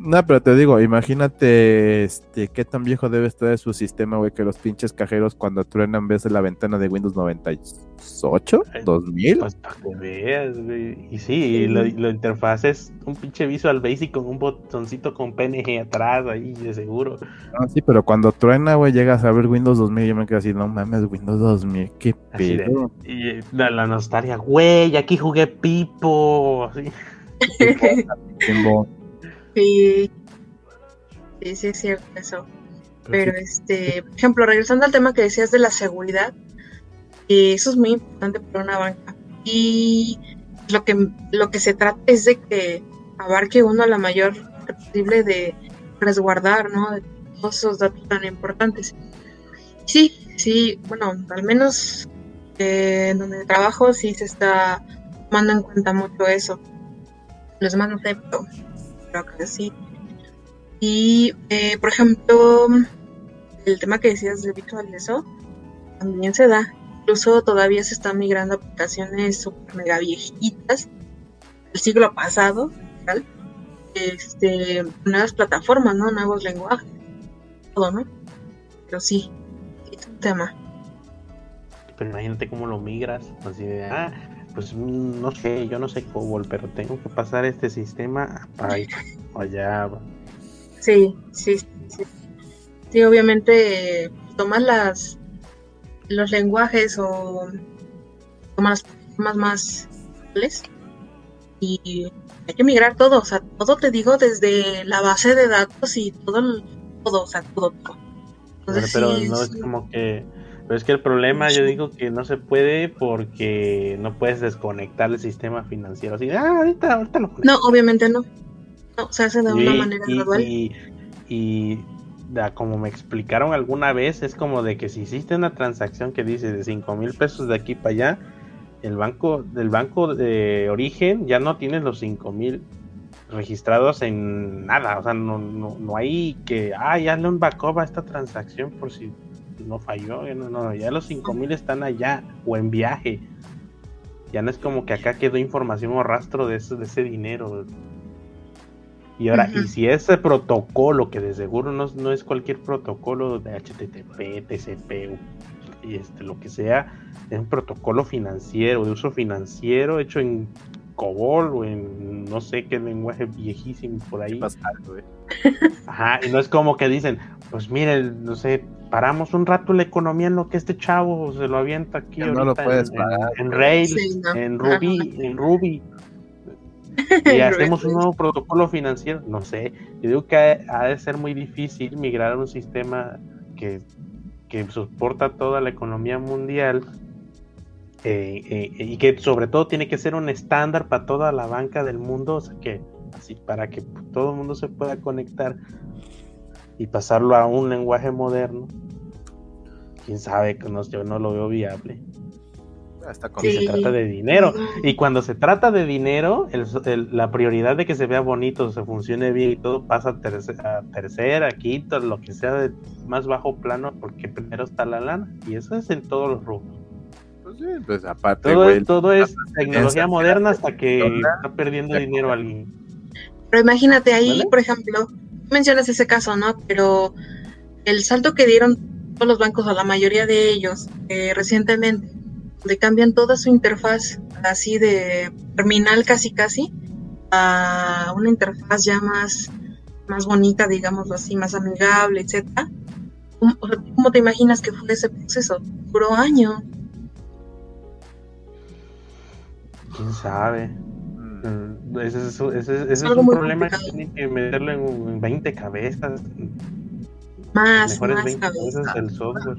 No, pero te digo, imagínate este, qué tan viejo debe estar su sistema, güey, que los pinches cajeros cuando truenan ves la ventana de Windows 98, Ay, 2000. Pues para que veas, güey. Y sí, y lo, lo interfaz es un pinche Visual Basic con un botoncito con PNG atrás ahí, de seguro. Ah, sí, pero cuando truena, güey, llegas a ver Windows 2000 y yo me quedo así, no mames, Windows 2000, qué de- pedo. Y eh, la, la nostalgia, güey, aquí jugué Pipo. así. Sí, sí, sí es cierto eso. Pero este, por ejemplo, regresando al tema que decías de la seguridad, eh, eso es muy importante para una banca. Y lo que, lo que se trata es de que abarque uno la mayor parte posible de resguardar, ¿no? De todos esos datos tan importantes. Sí, sí, bueno, al menos eh, en donde trabajo sí se está tomando en cuenta mucho eso. Los demás no sé, pero, pero acá sí. Y, eh, por ejemplo, el tema que decías de Visual eso, también se da. Incluso todavía se están migrando aplicaciones super mega viejitas del siglo pasado, ¿tal? Este, nuevas plataformas, ¿no? Nuevos lenguajes, todo, ¿no? Pero sí, es un tema. Pero imagínate cómo lo migras. Así de, ah, pues mm, no sé, yo no sé COBOL, pero tengo que pasar este sistema a Python o Java. Sí, sí, sí. Sí, obviamente eh, tomas las los lenguajes o tomas más actuales y hay que migrar todo, o sea, todo te digo desde la base de datos y todo, todo, o sea, todo, todo. Pero, Entonces, pero sí, no es sí. como que Pero es que el problema, yo digo que no se puede porque no puedes desconectar el sistema financiero. Así, ah, ahorita, ahorita lo No, obviamente no. No, se hace de una manera gradual. Y, y como me explicaron alguna vez, es como de que si hiciste una transacción que dice de 5 mil pesos de aquí para allá, el banco del banco de origen ya no tienes los 5 mil registrados en nada, o sea, no, no, no hay que, ah, ya un backup a esta transacción por si no falló, no, no, ya los 5 mil están allá o en viaje. Ya no es como que acá quedó información o rastro de, de ese dinero. Y ahora, y si ese protocolo, que de seguro no, no, es cualquier protocolo de HTTP, TCP, y este, lo que sea, es un protocolo financiero, de uso financiero, hecho en COBOL o en no sé qué lenguaje viejísimo por ahí. Ajá, y no es como que dicen, pues miren, no sé, paramos un rato la economía en lo que este chavo se lo avienta aquí no lo puedes en, en, Rails, en Ruby, en Ruby. Y hacemos un nuevo protocolo financiero, no sé, yo digo que ha, de ser muy difícil migrar a un sistema que, soporta toda la economía mundial eh, eh, y que sobre todo tiene que ser un estándar para toda la banca del mundo, o sea que así para que todo el mundo se pueda conectar y pasarlo a un lenguaje moderno, quién sabe, que no, yo no lo veo viable hasta cuando se trata de dinero. Y cuando se trata de dinero, la prioridad de que se vea bonito, se funcione bien y todo pasa a, tercera, a tercera, quinta, lo que sea de más bajo plano, porque primero está la lana. Y eso es en todos los rubros. Pues pues aparte, todo, es, todo es tecnología moderna hasta que está perdiendo dinero alguien. Pero imagínate ahí, por ejemplo, mencionas ese caso, ¿no? Pero el salto que dieron todos los bancos, o la mayoría de ellos, eh, recientemente, le cambian toda su interfaz así de terminal casi casi a una interfaz ya más, más bonita, digamos así, más amigable, etcétera. ¿Cómo, te imaginas que fue ese proceso? Duró año. ¿Quién sabe? Mm, ese, es un problema que tiene que meterlo en, 20 cabezas. Más, más cabezas. el software.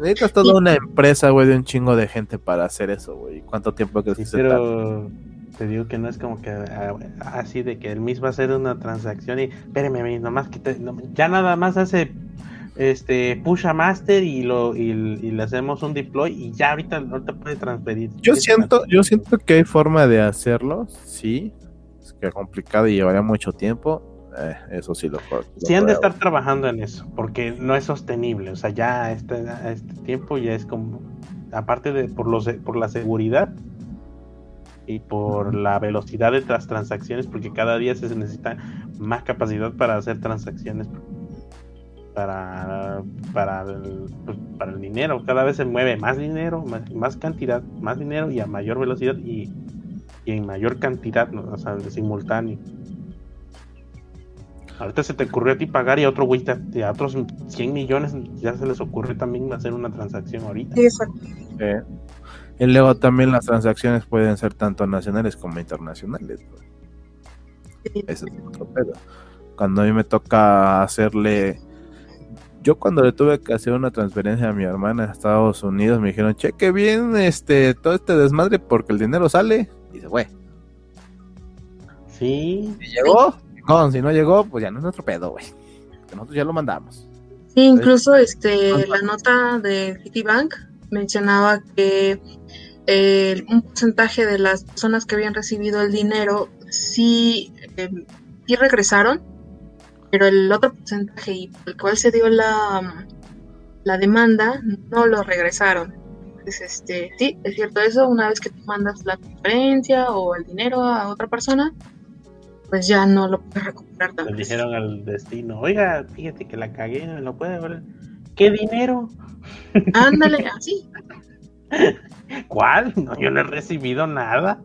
Necesitas toda una empresa, güey, de un chingo de gente para hacer eso, güey. ¿Cuánto tiempo que sí, Pero te digo que no es como que así de que el mismo va a hacer una transacción y espérame, nomás que ya nada más hace este push a master y lo y, le hacemos un deploy y ya ahorita no te puede transferir. Yo siento, yo siento que hay forma de hacerlo, sí. Es que es complicado y llevaría mucho tiempo eh, eso sí lo, lo Sí han de estar trabajando en eso, porque no es sostenible. O sea, ya a este, este tiempo ya es como, aparte de por, los, por la seguridad y por la velocidad de las transacciones, porque cada día se necesita más capacidad para hacer transacciones para, para, el, pues, para el dinero. Cada vez se mueve más dinero, más, cantidad, más dinero y a mayor velocidad y, en mayor cantidad, o sea, simultáneo. Ahorita se te ocurrió a ti pagar y a otro güey, a otros 100 millones ya se les ocurre también hacer una transacción ahorita. Exacto. Y luego también las transacciones pueden ser tanto nacionales como internacionales. Ese es otro pedo. Cuando a mí me toca hacerle... Yo cuando le tuve que hacer una transferencia a mi hermana a Estados Unidos me dijeron, cheque bien este todo este desmadre porque el dinero sale y se fue. Sí. ¿Y llegó? si no llegó, pues ya no es nuestro pedo, güey. Nosotros ya lo mandamos. Sí, incluso este, la nota de Citibank mencionaba que eh, un porcentaje de las personas que habían recibido el dinero sí, eh, sí regresaron, pero el otro porcentaje y por el cual se dio la, la demanda no lo regresaron. Entonces, este, sí, es cierto eso, una vez que tú mandas la transferencia o el dinero a otra persona, pues ya no lo puede recuperar Le dijeron al destino, oiga, fíjate que la cagué, no lo puede ver. ¿Qué dinero? Ándale, así. ¿Cuál? No, yo no he recibido nada.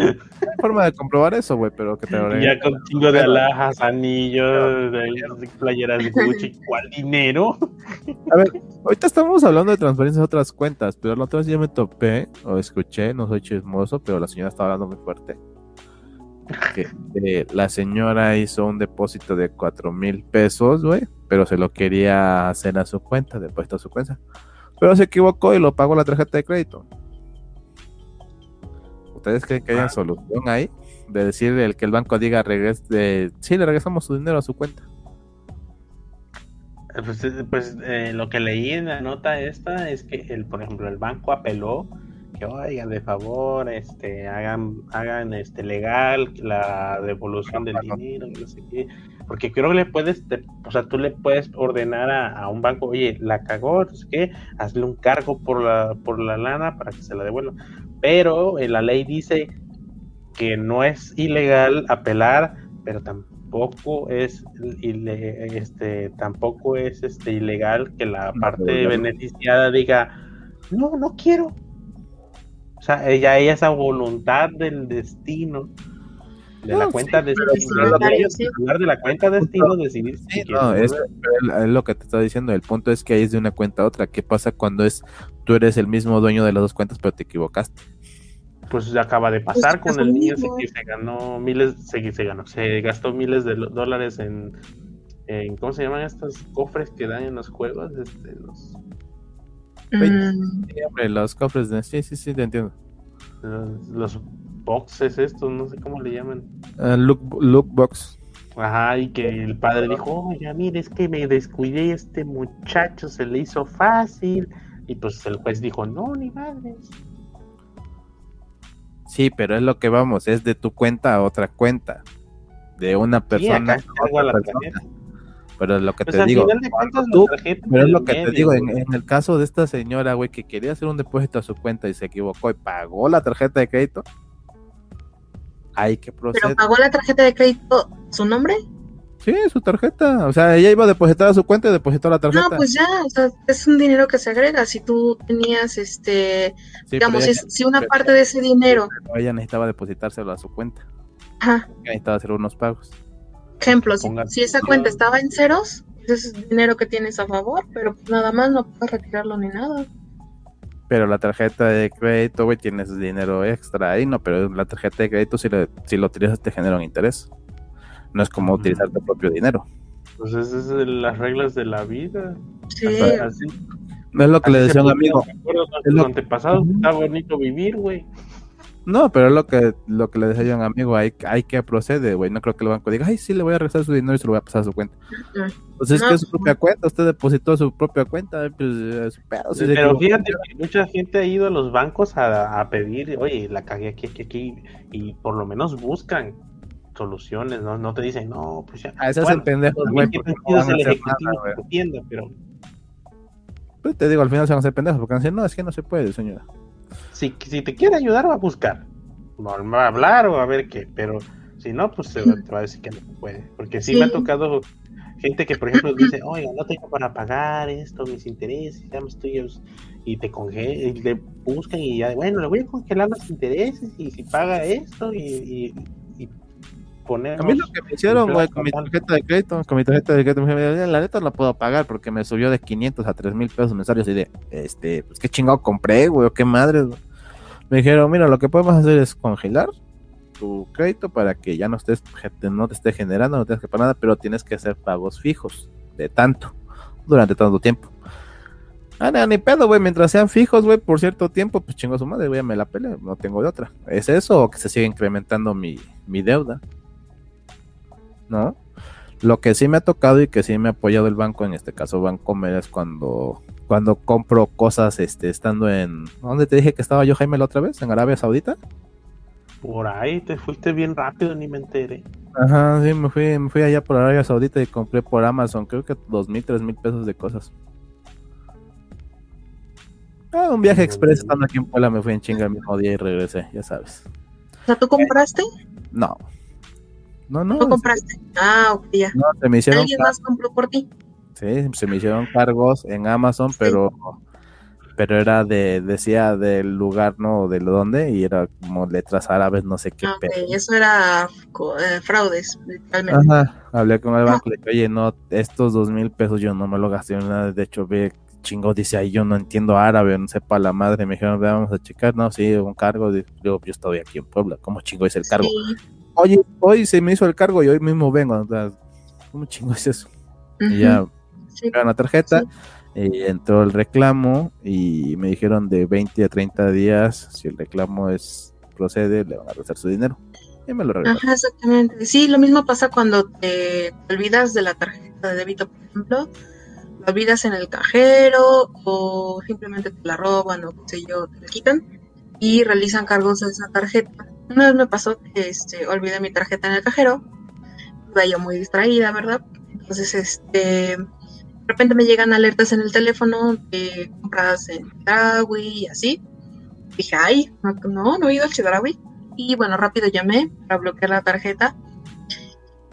Hay forma de comprobar eso, güey, pero que te Ya con chingo de alhajas, anillos, de playeras de Gucci, ¿cuál dinero? A ver, ahorita estamos hablando de transferencias a otras cuentas, pero la otra vez ya me topé o escuché, no soy chismoso, pero la señora estaba hablando muy fuerte que la señora hizo un depósito de cuatro mil pesos, güey, pero se lo quería hacer a su cuenta, depuesto a su cuenta. Pero se equivocó y lo pagó la tarjeta de crédito. ¿Ustedes creen que hay una ah. solución ahí? De decir el que el banco diga, regrese, sí, le regresamos su dinero a su cuenta. Eh, pues, eh, pues eh, lo que leí en la nota esta es que, el, por ejemplo, el banco apeló que, oigan, de favor, este, hagan, hagan este, legal la devolución del dinero, no sé qué. Porque creo que le puedes, o sea, tú le puedes ordenar a, un banco, oye, la cagó, no sé qué, hazle un cargo por la, por la lana para que se la devuelva. Pero la ley dice que no es ilegal apelar, pero tampoco es este tampoco es este ilegal que la parte beneficiada diga no no quiero o sea ella ella esa voluntad del destino de la cuenta destino de la cuenta destino decidir no, es, es, lo que te estaba diciendo el punto es que ahí es de una cuenta a otra. Qué pasa cuando es tú eres el mismo dueño de las dos cuentas pero te equivocaste pues acaba de pues, pasar con el niño que se ganó miles, se, se ganó, se gastó miles de dólares en, en, ¿cómo se llaman estos cofres que dan en los juegos? Este, los mm. los cofres de, sí, sí, sí, te entiendo. Los, boxes estos, no sé cómo le llaman. Uh, look, look box. Ajá, y que el padre dijo, oye, mire, es que me descuidé, este muchacho se le hizo fácil. Y pues el juez dijo, no, ni madres. Sí, pero es lo que vamos, es de tu cuenta a otra cuenta, de una persona a otra persona. Pero es lo que te digo, pero es lo que te digo, en, el caso de esta señora, güey, que quería hacer un depósito a su cuenta y se equivocó y pagó la tarjeta de crédito, hay que proceder. ¿Pero pagó la tarjeta de crédito su nombre? Sí, su tarjeta. O sea, ella iba a depositar a su cuenta y depositó la tarjeta. No, pues ya, o sea, es un dinero que se agrega. Si tú tenías, este, digamos, si, una parte de ese dinero. ella necesitaba depositárselo a su cuenta. Ajá. necesitaba hacer unos pagos. Ejemplo, si, esa cuenta estaba en ceros, ese es dinero que tienes a favor, pero pues nada más no puedes retirarlo ni nada. Pero la tarjeta de crédito, güey, tienes dinero extra ahí, no, pero la tarjeta de crédito, si, si lo utilizas, te genera un interés. No es como utilizar tu propio dinero. Pues esas son las reglas de la vida. Sí. Así, es lo que le decía un amigo. Es lo antepasado, está bonito vivir, güey. No, pero es lo que, lo que le decía yo a un amigo, hay, hay que proceder, güey. No creo que el banco diga, ay, sí, le voy a regresar su dinero y se lo voy a pasar a su cuenta. Pues es que es su propia cuenta, usted depositó su propia cuenta, pues pero, pero fíjate que mucha gente ha ido a los bancos a, a pedir, oye, la cagué aquí, aquí, aquí, y por lo menos buscan soluciones, ¿no? No te dicen, no, pues ya. Ah, ese es el pendejo, güey. es el ejecutivo pero. Pues te digo, al final se van a hacer pendejos porque van a decir, no, es que no se puede, señora. Si, si te quiere ayudar, va a buscar. Va a hablar o a ver qué, pero si no, pues te va a decir que no se puede. Porque sí, me ha tocado gente que, por ejemplo, dice, oiga, no tengo para pagar esto, mis intereses, ya me estoy y te congelan, y le buscan y ya, bueno, le voy a congelar los intereses y si paga esto y a mí lo que me hicieron, güey, con mi tarjeta de crédito, con mi tarjeta de crédito, la neta no la puedo pagar porque me subió de 500 a 3 mil pesos mensuales y de, este, pues qué chingado compré, güey, o qué madre. Me dijeron, mira, lo que podemos hacer es congelar tu crédito para que ya no estés, no te esté generando, no tengas que pagar nada, pero tienes que hacer pagos fijos de tanto, durante tanto tiempo. Ah, no, ni pedo, güey, mientras sean fijos, güey, por cierto tiempo, pues chingo su madre, güey, me la pele, no tengo de otra. ¿Es eso o que se sigue incrementando mi, mi deuda? ¿No? Lo que sí me ha tocado y que sí me ha apoyado el banco, en este caso Bancomer, es cuando, cuando compro cosas este, estando en... ¿Dónde te dije que estaba yo, Jaime, la otra vez? ¿En Arabia Saudita? Por ahí, te fuiste bien rápido, ni me enteré. Ajá, sí, me fui, me fui allá por Arabia Saudita y compré por Amazon, creo que dos mil, tres mil pesos de cosas. Ah, un viaje express estando aquí en Puebla, me fui en chinga el mismo día y regresé, ya sabes. O sea, ¿tú compraste? No, no, no. ¿Tú compraste? Ah, ok, ya. No, se me hicieron ¿Alguien más compró por ti? Sí, se me hicieron cargos en Amazon, pero pero era de, decía del lugar, ¿no? De dónde, y era como letras árabes, no sé qué. Ah, eso era eh, fraudes, literalmente. Ajá, hablé con el banco, le dije, oye, no, estos dos mil pesos yo no me lo gasté en nada, de hecho, ve, chingo, dice ahí, yo no entiendo árabe, no sepa la madre, me dijeron, vamos a checar, no, sí, un cargo, yo, yo estoy aquí en Puebla, ¿cómo chingo es el cargo? Oye, hoy se me hizo el cargo y hoy mismo vengo. ¿Cómo chingo es eso? Y ya Sí. una tarjeta y entró el reclamo y me dijeron de 20 a 30 días si el reclamo es procede le van a regresar su dinero y me lo regresaron. Ajá, exactamente. Sí, lo mismo pasa cuando te olvidas de la tarjeta de débito, por ejemplo. La olvidas en el cajero o simplemente te la roban o qué sé yo, te la quitan y realizan cargos de esa tarjeta. Una vez me pasó que este, olvidé mi tarjeta en el cajero. Iba yo muy distraída, ¿verdad? Entonces, este, de repente me llegan alertas en el teléfono de compras en Chedraui y así. Dije, ay, no, no, he ido al Chedraui. Y bueno, rápido llamé para bloquear la tarjeta.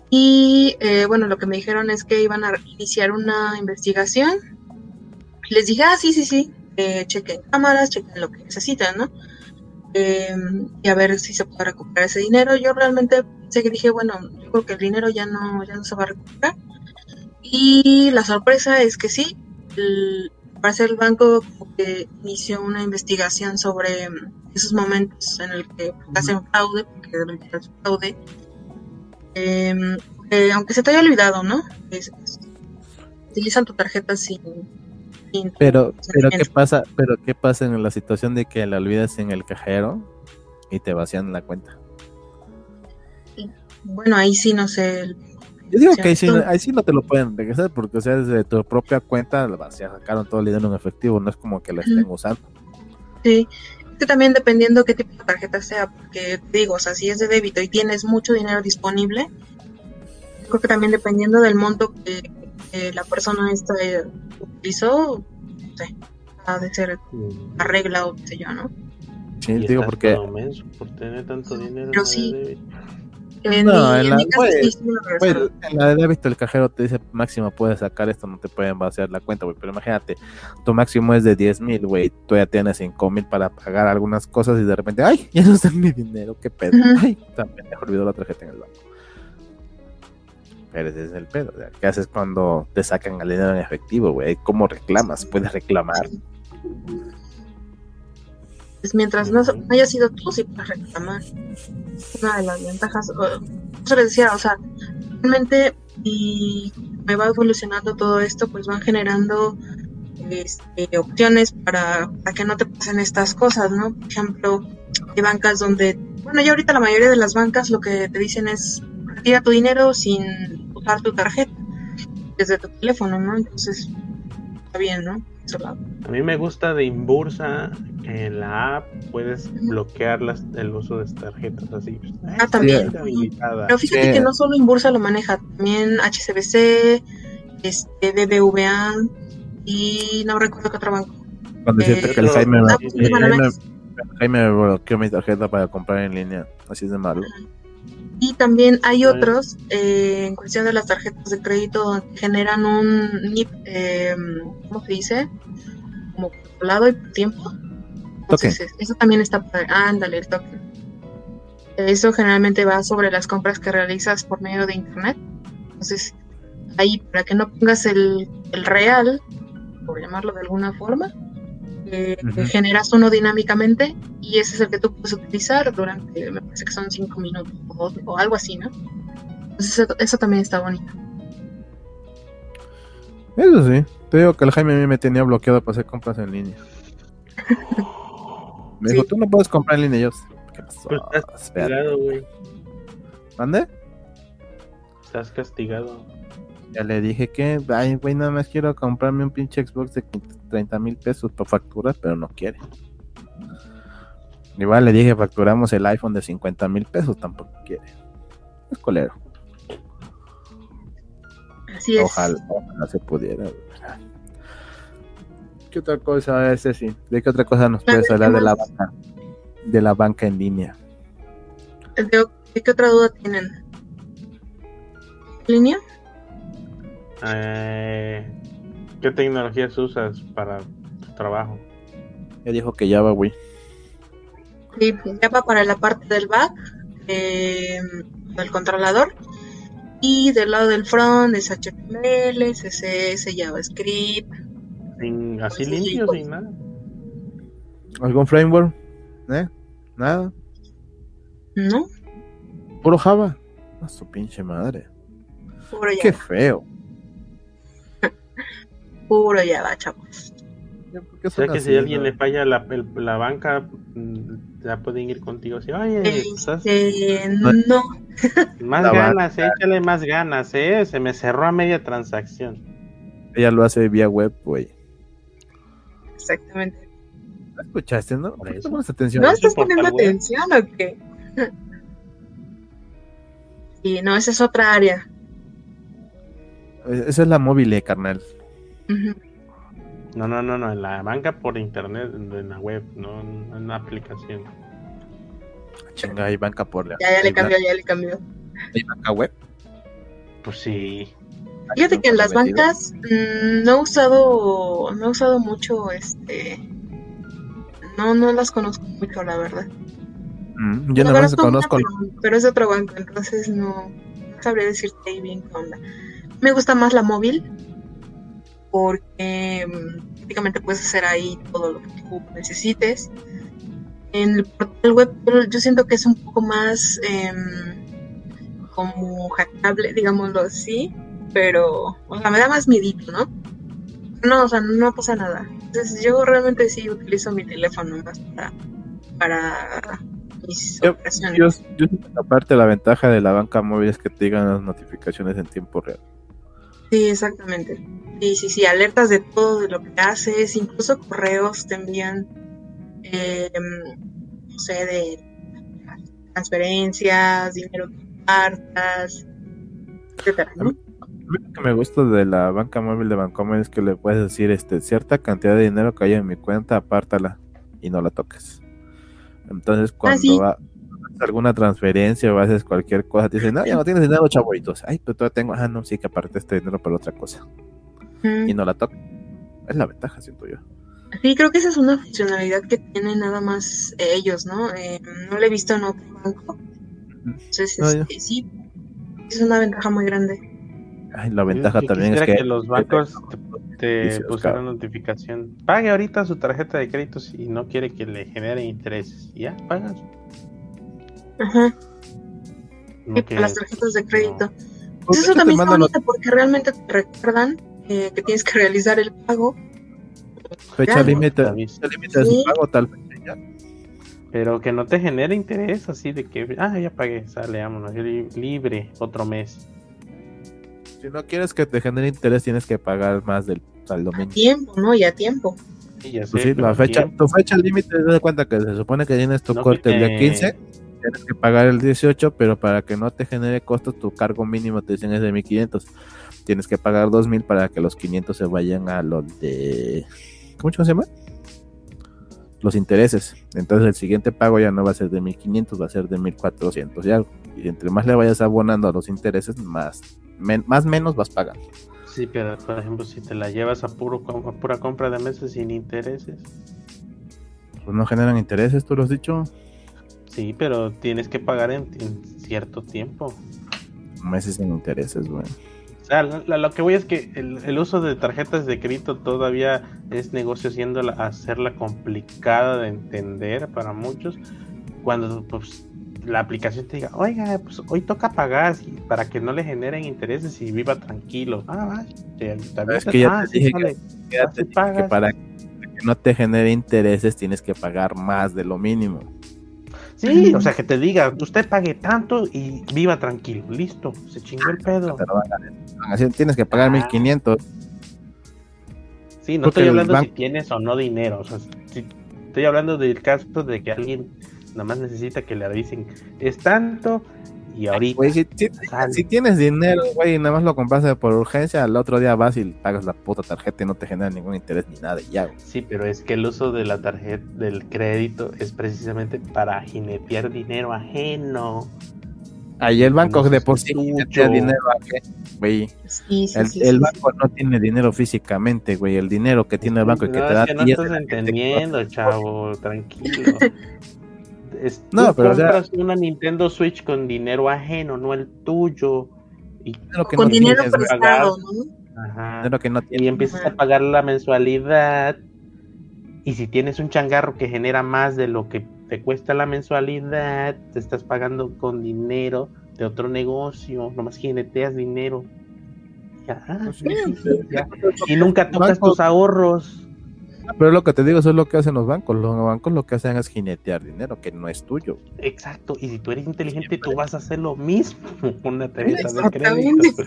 Y eh, bueno, lo que me dijeron es que iban a iniciar una investigación. Les dije, ah, sí, sí, sí, eh, chequen cámaras, chequen lo que necesitan, ¿no? Eh, y a ver si se puede recuperar ese dinero. Yo realmente sé que dije, bueno, yo creo que el dinero ya no, ya no se va a recuperar. Y la sorpresa es que sí, el, parece el banco como que inició una investigación sobre esos momentos en el que hacen fraude, porque ser fraude. Eh, eh, aunque se te haya olvidado, ¿no? Es- es- utilizan tu tarjeta sin. Pero, pero qué pasa, pero qué pasa en la situación de que la olvidas en el cajero y te vacían la cuenta. Bueno, ahí sí no sé. Yo digo que ahí sí, ahí sí no te lo pueden regresar porque o sea desde tu propia cuenta ya sacaron todo el dinero en efectivo, no es como que la estén usando. Sí. Que también dependiendo qué tipo de tarjeta sea, porque digo, o sea, si es de débito y tienes mucho dinero disponible, creo que también dependiendo del monto que, que la persona esta utilizó, no sé, ha de ser la regla o qué sé yo, ¿no? Sí, digo porque por tener tanto dinero. Pero en sí. En, No, mi, en la- mi caso sí, Güey, regresaron. en la de débito el cajero te dice máximo puedes sacar esto, no te pueden vaciar la cuenta, güey. Pero imagínate, tu máximo es de 10 mil, güey. Tú ya tienes 5 mil para pagar algunas cosas y de repente, ay, ya no está mi dinero, qué pedo. Ay, también me olvidó la tarjeta en el banco. Pero ese es el pedo. ¿Qué haces cuando te sacan el dinero en efectivo, güey? ¿Cómo reclamas? ¿Puedes reclamar? Pues mientras no, haya sido tú, sí puedes reclamar. Una de las ventajas, o- eso les decía, o sea, realmente y me va evolucionando todo esto, pues van generando este, opciones para, para que no te pasen estas cosas, ¿no? Por ejemplo, hay bancas donde, bueno, ya ahorita la mayoría de las bancas lo que te dicen es retira tu dinero sin usar tu tarjeta desde tu teléfono, ¿no? Entonces, está bien, ¿no? A mí me gusta de Inbursa que en la app puedes bloquear las, el uso de tarjetas así. Ah, también. Pero fíjate Sí. que no solo Inbursa lo maneja, también HCBC, este, BBVA y no recuerdo qué otro banco. Cuando Eh, que el Jaime, bloqueó mi tarjeta para comprar en línea. Así es de malo. Y también hay otros, eh, en cuestión de las tarjetas de crédito, generan un NIP, eh, ¿cómo se dice? Como controlado y por tiempo. Entonces, es- eso también está padre. Ándale, el token. Eso generalmente va sobre las compras que realizas por medio de internet. Entonces, ahí para que no pongas el, el real, por llamarlo de alguna forma, eh, generas uno dinámicamente y ese es el que tú puedes utilizar durante, me parece que son cinco minutos o, o algo así, ¿no? Entonces, eso, eso también está bonito. Eso sí. Te digo que el Jaime a mí me tenía bloqueado para hacer compras en línea. Me dijo, tú no puedes comprar en línea. Yo, ¿qué pasó? Pues estás Espera. castigado, güey. ¿Mande? Estás castigado. Ya le dije que, ay, güey, nada más quiero comprarme un pinche Xbox de 30 mil pesos para facturar, pero no quiere. Igual le dije, facturamos el iPhone de 50 mil pesos, tampoco quiere. Es colero. Así es. Ojalá, ojalá se pudiera. ¿Qué otra cosa es sí? ¿De qué otra cosa nos puedes hablar ¿qué de la banca? De la banca en línea. ¿De, de qué otra duda tienen? ¿Línea? Eh, ¿Qué tecnologías usas para tu trabajo? Ya dijo que ya va, güey. Sí, ya va para la parte del back, eh, del controlador. Y del lado del front es HTML, CSS, JavaScript. Sin, así Sí, limpio, pues. sin nada. ¿Algún framework? ¿Eh? Nada. ¿No? Puro Java. A su pinche madre. Puro Qué Java. feo. Apuro, ya va, chavos. O sea que si a alguien le falla la, la banca, mm, ya pueden ir contigo. Así, Oye, este, no. Más ganas, échale más ganas, ¿eh? Se me cerró a media transacción. Ella lo hace vía web, güey. Exactamente. ¿Escuchaste, no? ¿No estás poniendo atención o qué? Y no, esa es otra área. Esa es la móvil, No, no, no, no, en la banca por internet, en la web, no en la aplicación. Chinga, hay banca por Ya, ya le cambió, ya le cambió. ¿Hay banca web? Pues sí. Fíjate que en las bancas mm, no he usado, no he usado mucho, este, no, no las conozco mucho, la verdad. Mm, yo no más conozco. pero, es de otro banco, entonces no, no sabría decirte bien qué onda. Me gusta más la móvil porque mm, prácticamente puedes hacer ahí todo lo que tú necesites. En el portal web yo siento que es un poco más em, como hackable, digámoslo así, pero o sea, me da más miedito, ¿no? No, o sea, no pasa nada. Entonces yo realmente sí utilizo mi teléfono más para, para mis yo, operaciones. Yo, aparte la ventaja de la banca móvil es que te digan las notificaciones en tiempo real. Sí, exactamente. Sí, sí, sí, alertas de todo, de lo que haces, incluso correos te envían, eh, no sé, de transferencias, dinero que cartas, etcétera. Lo que me gusta de la banca móvil de Bancomer es que le puedes decir este cierta cantidad de dinero que hay en mi cuenta, apártala y no la toques. Entonces, ah, cuando va alguna transferencia o haces cualquier cosa, te dicen, no, ya no tienes dinero, chavoritos. Ay, pero todavía tengo, ah, no, sí, que aparte este dinero para otra cosa. Y no la toca. Es la ventaja, siento yo. Sí, creo que esa es una funcionalidad que tienen nada más ellos, ¿no? Eh, no la he visto en otro banco. Entonces, este, sí, es una ventaja muy grande. Ay, la ventaja también es que, los bancos te, pusieron notificación. Pague ahorita su tarjeta de crédito si no quiere que le genere intereses. Ya, pagas. Ajá. las tarjetas de crédito. Pues eso también está bonito porque realmente te recuerdan que tienes que realizar el pago. Fecha límite, límite de su pago tal fecha Pero que no te genere interés así de que, ah, ya pagué, sale, vámonos, libre otro mes. Si no quieres que te genere interés, tienes que pagar más del saldo mínimo. tiempo, ¿no? Ya tiempo. Sí, ya pues sé, la fecha, tu fecha límite, te das cuenta que se supone que tienes tu corte el día 15 tienes que pagar el 18, pero para que no te genere costos, tu cargo mínimo te dicen es de 1500. Tienes que pagar 2000 para que los 500 se vayan a los de. ¿Cómo se llama? Los intereses. Entonces el siguiente pago ya no va a ser de 1500, va a ser de 1400 y algo. Y entre más le vayas abonando a los intereses, más, más menos vas pagando. Sí, pero por ejemplo, si te la llevas a, puro, a pura compra de meses sin intereses. Pues no generan intereses, tú lo has dicho. Sí, pero tienes que pagar en, cierto tiempo. Meses sin intereses, güey. O sea, lo, que voy es que el, uso de tarjetas de crédito todavía es negocio haciendo hacerla complicada de entender para muchos. Cuando pues, la aplicación te diga, oiga, pues hoy toca pagar para que no le generen intereses y viva tranquilo. Ah, es que ya te dije que, que para que no te genere intereses tienes que pagar más de lo mínimo. Sí, o sea, que te diga, usted pague tanto y viva tranquilo, listo, se chingó el pedo. Así tienes que pagar 1500. Ah. Sí, no estoy hablando si tienes o no dinero, o sea, estoy hablando del caso de que alguien nada más necesita que le avisen, es tanto y ahorita. si, tienes dinero, güey, nada más lo compras por urgencia, al otro día vas y pagas la puta tarjeta y no te genera ningún interés ni nada, y ya. Sí, pero es que el uso de la tarjeta, del crédito, es precisamente para jinetear dinero ajeno. Ahí el banco de por sí dinero ajeno, güey. el, banco no tiene dinero físicamente, güey. El dinero que tiene el banco y que te da. no estás entendiendo, chavo, tranquilo. no, pero compras una Nintendo Switch con dinero ajeno, no el tuyo. Y con dinero prestado, ¿no? Ajá. y empiezas a pagar la mensualidad. Y si tienes un changarro que genera más de lo que te cuesta la mensualidad, te estás pagando con dinero de otro negocio, nomás jineteas dinero. ya, Y nunca tocas tus ahorros. Pero lo que te digo, eso es lo que hacen los bancos. Los bancos lo que hacen es jinetear dinero que no es tuyo. Exacto, y si tú eres inteligente, tú vas a hacer lo mismo con una tarjeta de crédito.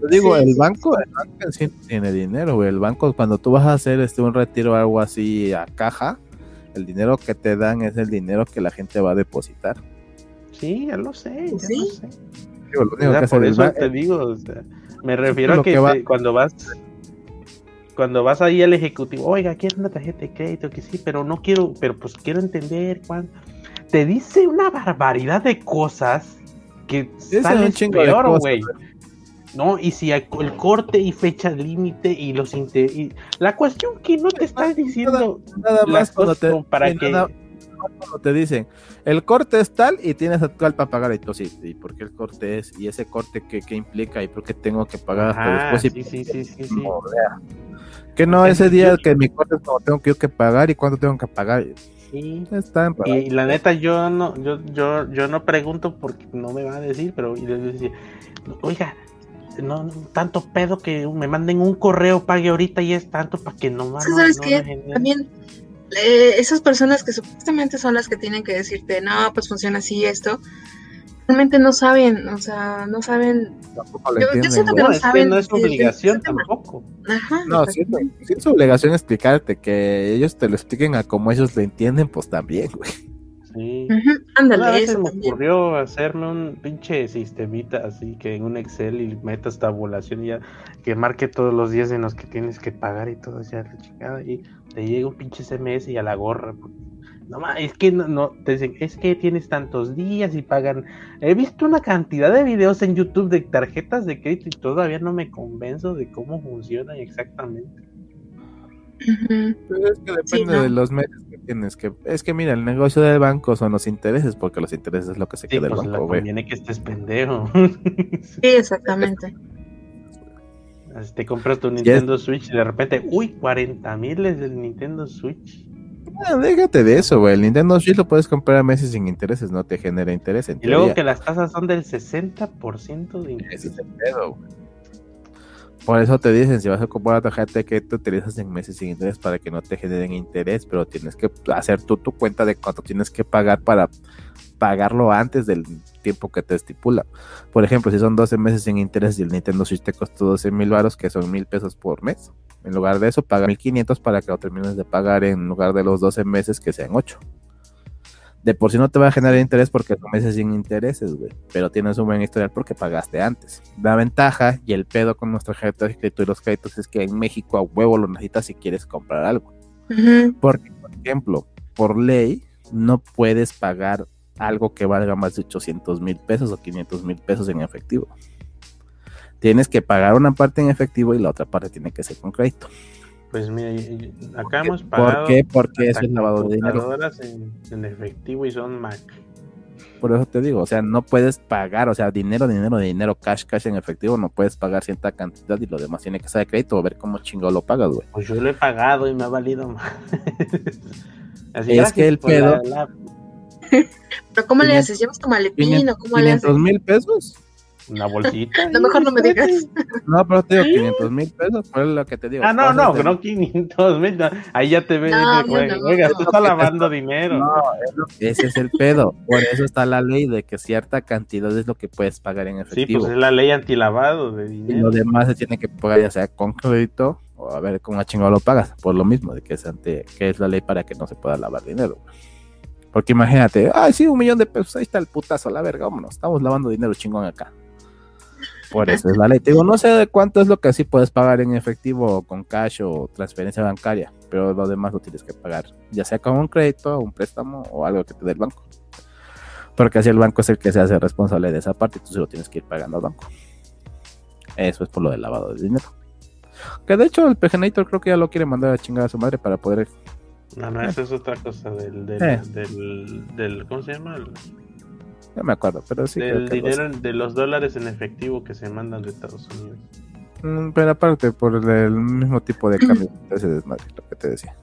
Te digo, el banco, el banco sí tiene dinero, El banco, cuando tú vas a hacer este un retiro o algo así a caja, el dinero que te dan es el dinero que la gente va a depositar. Sí, ya lo sé, ya ¿Sí? lo sé. por eso te digo, me refiero a que, cuando vas cuando vas ahí al ejecutivo, oiga, quiero una tarjeta de crédito, que sí, pero no quiero, pero pues quiero entender cuánto. Te dice una barbaridad de cosas que salen peor, güey. ¿no? Y si el corte y fecha límite y los inter... la cuestión que no te están diciendo nada, más para que te dicen el corte es tal y tienes actual para pagar y tú sí, y por qué el corte es y ese corte que, implica y por qué tengo que pagar hasta después sí, sí, sí, sí, sí. Que no, ese día que mi corte es como tengo que, que pagar y cuánto tengo que pagar. Sí. y la neta yo no yo yo yo no pregunto porque no me va a decir, pero y les decía, "Oiga, no tanto pedo que me manden un correo pague ahorita y es tanto para que no más ¿Sabes qué? También eh, esas personas que supuestamente son las que tienen que decirte, "No, pues funciona así esto." realmente no saben, o sea, no saben. yo, siento que no, saben. no es obligación tampoco. Ajá. No, sí, es obligación explicarte que ellos te lo expliquen a como ellos lo entienden, pues también, güey. Sí. Ándale, Una vez me ocurrió hacerme un pinche sistemita así que en un Excel y metas tabulación y ya que marque todos los días en los que tienes que pagar y todo, ya la chingada. Y te llega un pinche SMS y a la gorra. No, es que no, te dicen, es que tienes tantos días y pagan. He visto una cantidad de videos en YouTube de tarjetas de crédito y todavía no me convenzo de cómo funcionan exactamente. Pero es que depende de los medios tienes. que Es que mira, el negocio del banco son los intereses, porque los intereses es lo que se queda del pues banco. Conviene que estés pendejo. sí, exactamente. te compras tu Nintendo Switch y de repente, uy, 40 mil es del Nintendo Switch. Ah, déjate de eso, güey. El Nintendo Switch lo puedes comprar a meses sin intereses, no te genera interés. y luego que las tasas son del 60% de interés. Por eso te dicen, si vas a comprar una tarjeta que te utilizas en meses sin interés para que no te generen interés, pero tienes que hacer tú tu cuenta de cuánto tienes que pagar para pagarlo antes del tiempo que te estipula. Por ejemplo, si son 12 meses sin interés y el Nintendo Switch te costó 12 mil baros, que son mil pesos por mes, en lugar de eso, paga 1500 para que lo termines de pagar en lugar de los 12 meses que sean 8. De por sí no te va a generar interés porque meses sin intereses, güey. Pero tienes un buen historial porque pagaste antes. La ventaja y el pedo con nuestra tarjeta de crédito y los créditos es que en México a huevo lo necesitas si quieres comprar algo. Porque, por ejemplo, por ley no puedes pagar algo que valga más de 800 mil pesos o 500 mil pesos en efectivo tienes que pagar una parte en efectivo y la otra parte tiene que ser con crédito. Pues mira, acá hemos pagado. ¿Por qué? Porque eso es lavado de dinero. En, en efectivo y son Mac. Por eso te digo, o sea, no puedes pagar, o sea, dinero, dinero, dinero, cash, cash en efectivo, no puedes pagar cierta cantidad y lo demás tiene que ser de crédito o ver cómo chingo lo pagas, güey. Pues yo lo he pagado y me ha valido más. es que el pedo. Pero ¿cómo le haces? ¿Llevas tu maletín o cómo le haces? mil pesos? Una bolsita. A lo mejor no me digas. No, pero te digo 500 mil pesos, por lo que te digo. Ah, no, no, no 500 mil. Ahí ya te ves. oiga, tú estás lavando dinero. No, ese es el pedo. Por eso está la ley de que cierta cantidad es lo que puedes pagar en efectivo. Sí, pues es la ley antilavado de dinero. Y lo demás se tiene que pagar ya sea con crédito o a ver cómo chingado lo pagas. Por lo mismo, de que es, ante, que es la ley para que no se pueda lavar dinero. Porque imagínate, ay, sí, un millón de pesos, ahí está el putazo, la verga, vámonos, estamos lavando dinero chingón acá. Por eso es la ley. Te digo, no sé de cuánto es lo que así puedes pagar en efectivo, con cash o transferencia bancaria, pero lo demás lo tienes que pagar, ya sea con un crédito, un préstamo o algo que te dé el banco. Porque así el banco es el que se hace responsable de esa parte y tú se lo tienes que ir pagando al banco. Eso es por lo del lavado de dinero. Que de hecho el Peganator creo que ya lo quiere mandar a chingar a su madre para poder. No, no, eso es otra cosa del, del, eh. del, ¿cómo se llama? No me acuerdo, pero sí. Del dinero de los dólares en efectivo que se mandan de Estados Unidos. Mm, pero aparte, por el mismo tipo de cambio, ese desmadre, lo que te decía.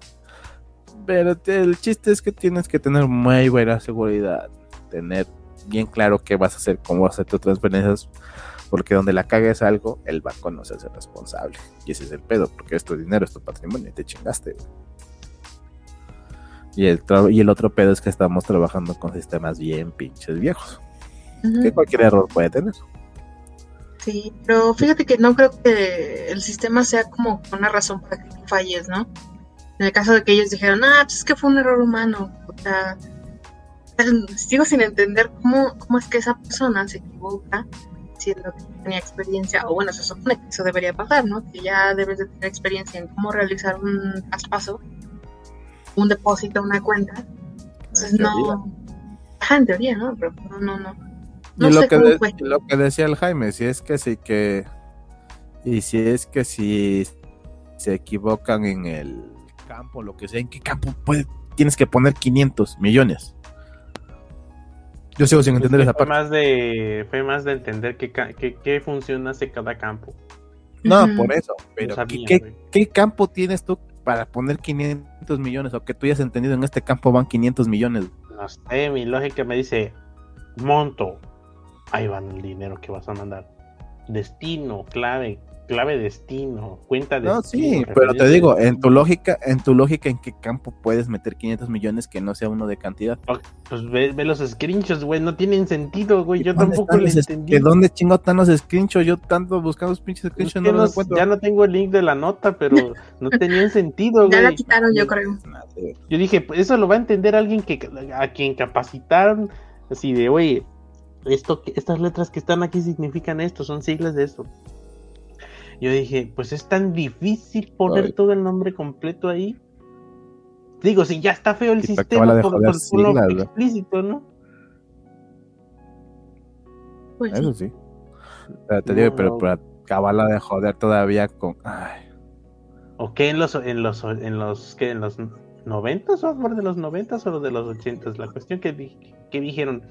Pero el chiste es que tienes que tener muy buena seguridad, tener bien claro qué vas a hacer, cómo vas a hacer tus transferencias, porque donde la cagues algo, el banco no se hace responsable. Y ese es el pedo, porque es tu dinero, es tu patrimonio, y te chingaste. Y el, y el otro pedo es que estamos trabajando con sistemas bien pinches viejos, que cualquier error puede tener. Sí, pero fíjate que no creo que el sistema sea como una razón para que falles, ¿no? En el caso de que ellos dijeron, ah, pues es que fue un error humano. O sea, sigo sin entender cómo, cómo es que esa persona se equivoca siendo que tenía experiencia, o bueno, se supone que eso debería pasar, ¿no? Que ya debes de tener experiencia en cómo realizar un traspaso, un depósito, una cuenta. Entonces no... Ajá, en teoría, ¿no? Pero no, no, no. no y lo, que lo que decía el Jaime, si es que sí que... Y si es que si se equivocan en el campo, lo que sea, ¿en qué campo puede, tienes que poner 500 millones? Yo sigo sin pues entender esa fue Más de, fue más de entender qué, qué, función hace cada campo. No, por eso. Pero ¿qué, campo tienes tú para poner 500 millones? O que tú hayas entendido en este campo van 500 millones. No sé, mi lógica me dice, monto, ahí van el dinero que vas a mandar. Destino, clave, clave destino, cuenta de. No, sí, pero te digo, en tu lógica, en tu lógica, ¿en qué campo puedes meter 500 millones que no sea uno de cantidad? Pues ve, los screenshots, güey, no tienen sentido, güey, yo tampoco les entendí. ¿De dónde chingo están los screenshots? Yo tanto buscando los pinches screenshots no los encuentro. Ya no tengo el link de la nota, pero no tenían sentido, güey. Ya la quitaron, yo creo. Yo dije, pues eso lo va a entender alguien que a quien capacitaron, así de, oye, esto, estas letras que están aquí significan esto, son siglas de esto. Yo dije, pues es tan difícil poner todo el nombre completo ahí. Digo, si ya está feo el sistema por, por, explícito, ¿no? Pues Eso sí. Pero te digo, pero de joder todavía con. Ay. ¿O qué en los en los en los ¿qué? en los 90 software de los 90 o de los 80? La cuestión que, que dijeron,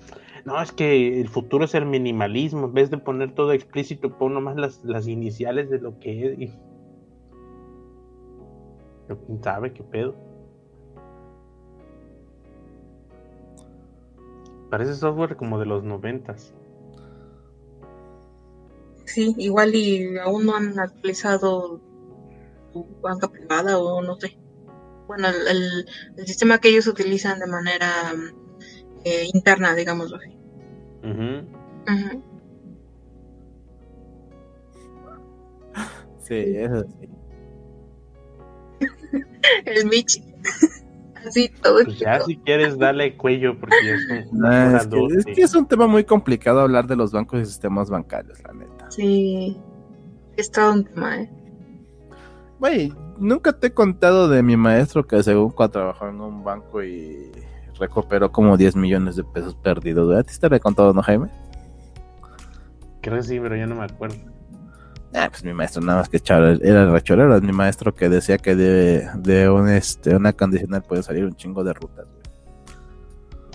no, es que el futuro es el minimalismo. En vez de poner todo explícito, pon nomás las, iniciales de lo que es. Y... ¿Quién sabe qué pedo? Parece software como de los noventas. Sí, igual y aún no han actualizado su banca privada o no sé. Bueno, el, el sistema que ellos utilizan de manera eh, interna, digámoslo así. Sí, eso sí. El Michi. Así todo. Pues ya si quieres darle cuello porque es, un, ah, es, que, es, un tema muy complicado hablar de los bancos y sistemas bancarios, la neta. Sí, es todo un tema, eh. Güey, nunca te he contado de mi maestro que según cuando trabajó en un banco y recuperó como 10 millones de pesos perdidos. ¿Te estaré contado, no, Jaime? Creo que sí, pero yo no me acuerdo. Ah, pues mi maestro nada más que echar, era rechorero, es mi maestro que decía que de, de un, este, una condicional puede salir un chingo de rutas.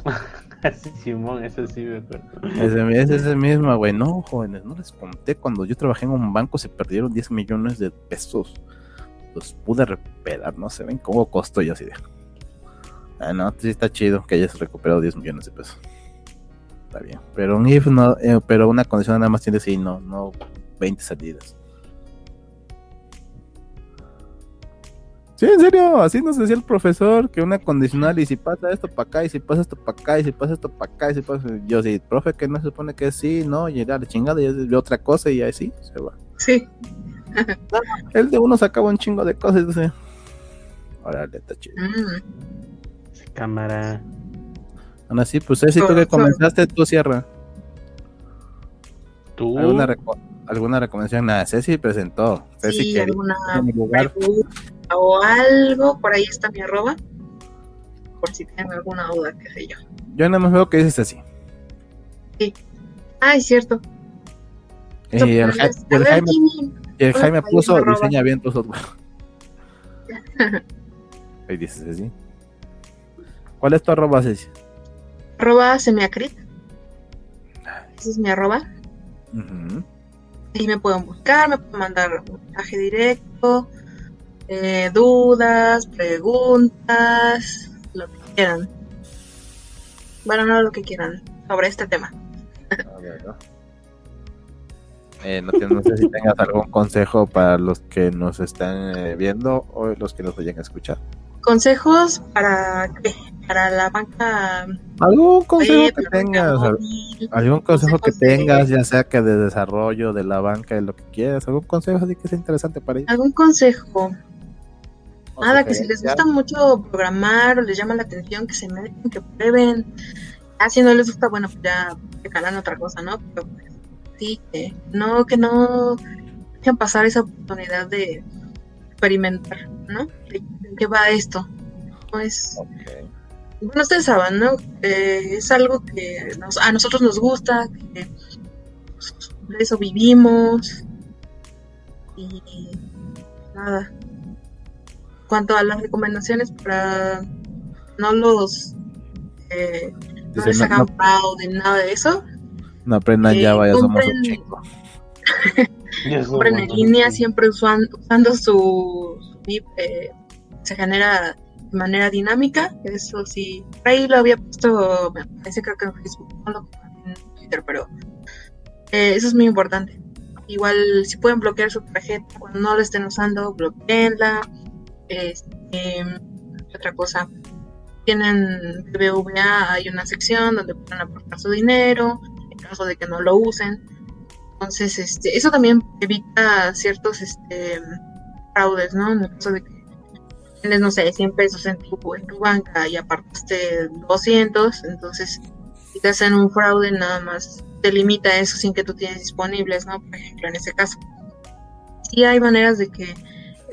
sí, Simón, ese sí me acuerdo. Ese, es ese mismo, güey. No, jóvenes, no les conté. Cuando yo trabajé en un banco se perdieron 10 millones de pesos. Los pude recuperar, no se ven cómo costó yo así de. Ah, no, sí está chido que hayas recuperado 10 millones de pesos. Está bien. Pero un if no, eh, pero una condición nada más tiene sí, no, no 20 salidas. Sí, en serio, así nos decía el profesor que una condicional y si pasa esto para acá y si pasa esto para acá y si pasa esto para acá y si pasa yo sí, profe que no se supone que sí, no, y la chingada y es otra cosa y así se va. Sí. el de uno sacaba un chingo de cosas y dice, órale, está chido. Mm cámara. Aún así, pues Ceci, tú que comenzaste, tú cierra. ¿Tú? ¿Alguna, alguna recomendación? Nada, Ceci presentó. Ceci sí, alguna o algo, por ahí está mi arroba. Por si tienen alguna duda, qué sé yo. Yo nada más veo que dices Ceci. Sí. Ah, es cierto. Y el, Jaime, el Jaime puso diseña bien tu software. Ahí dices Ceci. ¿Cuál es tu arroba, Ceci? Arroba semiacrit. Ese es mi arroba. Ahí me pueden buscar, me pueden mandar un mensaje directo, eh, dudas, preguntas, lo que quieran. Bueno, no lo que quieran. sobre este tema. Eh, no, no, sé si tengas algún consejo para los que nos están eh, viendo o los que nos vayan a escuchar. ¿Consejos para qué? Para la banca. ¿Algún consejo que tengas? ¿Algún consejo que tengas, ya sea que de desarrollo de la banca, de lo que quieras? ¿Algún consejo así que sea interesante para ellos? ¿Algún consejo? Nada, que si les gusta mucho programar o les llama la atención, que se meten, que prueben. Ah, si no les gusta, bueno, pues ya calan otra cosa, ¿no? Pero pues, sí, que no, que no dejen pasar esa oportunidad de experimentar, ¿no? ¿De qué va esto? Pues, bueno, ustedes saben, ¿no? Eh, es algo que a nosotros nos gusta, que pues, de eso vivimos y nada, cuanto a las recomendaciones para no los eh, no les hagan de nada de eso. No aprendan ya, vaya, somos un chico. compren en línea, siempre usando su, su eh, se genera de manera dinámica. Eso sí, ahí lo había puesto, parece que en Facebook, no lo en Twitter, pero eh, eso es muy importante. Igual, si pueden bloquear su tarjeta cuando no la estén usando, bloqueenla este, otra cosa, tienen BBVA, hay una sección donde pueden aportar su dinero en caso de que no lo usen. Entonces, este, eso también evita ciertos este, fraudes, ¿no? En el caso de que tienes, no sé, 100 pesos en tu, en tu banca y apartaste 200, entonces si te hacen un fraude, nada más te limita eso sin que tú tienes disponibles, ¿no? Por ejemplo, en ese caso. Sí hay maneras de que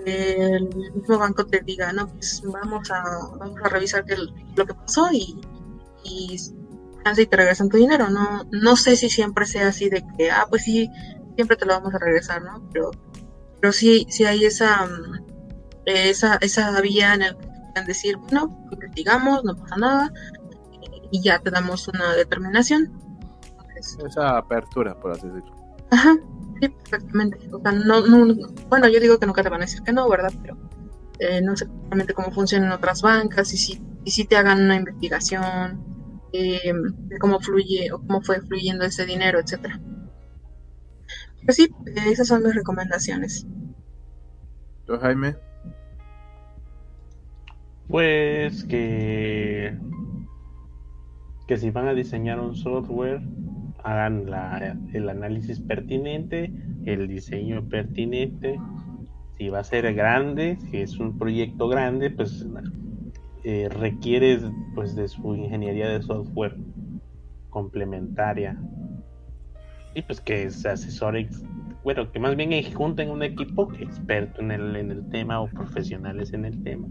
el mismo banco te diga, no, pues vamos a, vamos a revisar qué, lo que pasó y, y y te regresan tu dinero. No, no sé si siempre sea así de que, ah, pues sí, siempre te lo vamos a regresar, ¿no? Pero, pero sí, sí hay esa, esa, esa vía en la que pueden decir, bueno, investigamos, no pasa nada, y ya te damos una determinación. esa apertura, por así decirlo. Ajá, Sí, perfectamente. O sea, no, bueno, yo digo que nunca te van a decir que no, ¿verdad? Pero eh, no sé exactamente cómo funcionan otras bancas y si, y si te hagan una investigación eh, de cómo fluye o cómo fue fluyendo ese dinero, etcétera. Pero sí, esas son mis recomendaciones. ¿Tú, Jaime? Pues que que si van a diseñar un software hagan la, el análisis pertinente, el diseño pertinente. Si va a ser grande, si es un proyecto grande, pues eh, requiere pues de su ingeniería de software complementaria y pues que se asesore bueno que más bien junten un equipo experto en el, en el tema o profesionales en el tema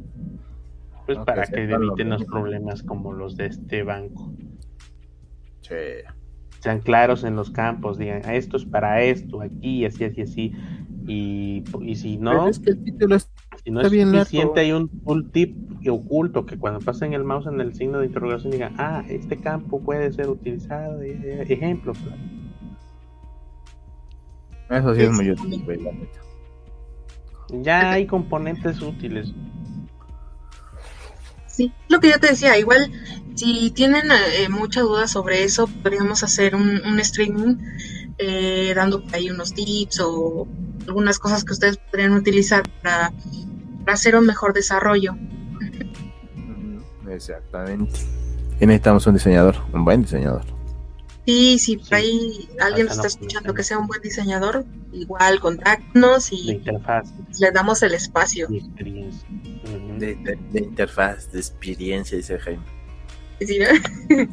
pues para que eviten los problemas como los de este banco sí sean claros en los campos, digan, ah, esto es para esto, aquí, así, así, así. Y, y si no, es que el título si no es suficiente, hay un, un, tip oculto que cuando pasen el mouse en el signo de interrogación digan, ah, este campo puede ser utilizado, ejemplo. Eso sí es muy útil, Ya hay componentes útiles. Sí, lo que yo te decía, igual si tienen eh, mucha duda sobre eso, podríamos hacer un, streaming eh, dando ahí unos tips o algunas cosas que ustedes podrían utilizar para, hacer un mejor desarrollo. Exactamente. Y necesitamos un diseñador, un buen diseñador. Sí, si por ahí alguien nos está escuchando que sea un buen diseñador, igual contáctanos y le damos el espacio de, interfaz, de experiencia, dice Jaime.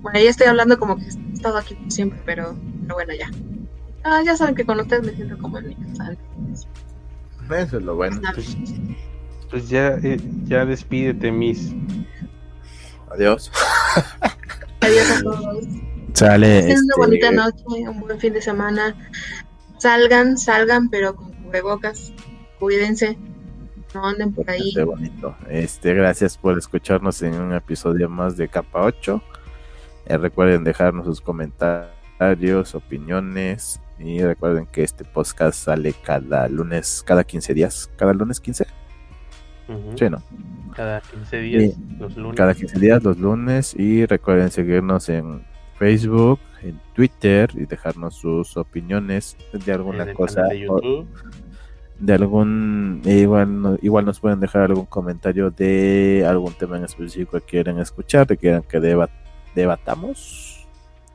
bueno, ya estoy hablando como que he estado aquí siempre, pero, bueno, ya. Ah, ya saben que con ustedes me siento como en mi casa. Eso es lo bueno. Pues, pues, ya, eh, ya despídete, Miss. Adiós. Adiós a todos. Sale. una este, bonita noche, un buen fin de semana. Salgan, salgan, pero con cubrebocas. Cuídense no anden por ahí. bonito. Este, gracias por escucharnos en un episodio más de Capa 8. Eh, recuerden dejarnos sus comentarios, opiniones y recuerden que este podcast sale cada lunes, cada 15 días, cada lunes 15. Sí, ¿no? Cada 15 días, los lunes. Cada 15 días, los lunes. Y recuerden seguirnos en Facebook, en Twitter y dejarnos sus opiniones de alguna cosa. De YouTube. De algún igual igual nos pueden dejar algún comentario de algún tema en específico que quieran escuchar que quieran que debatamos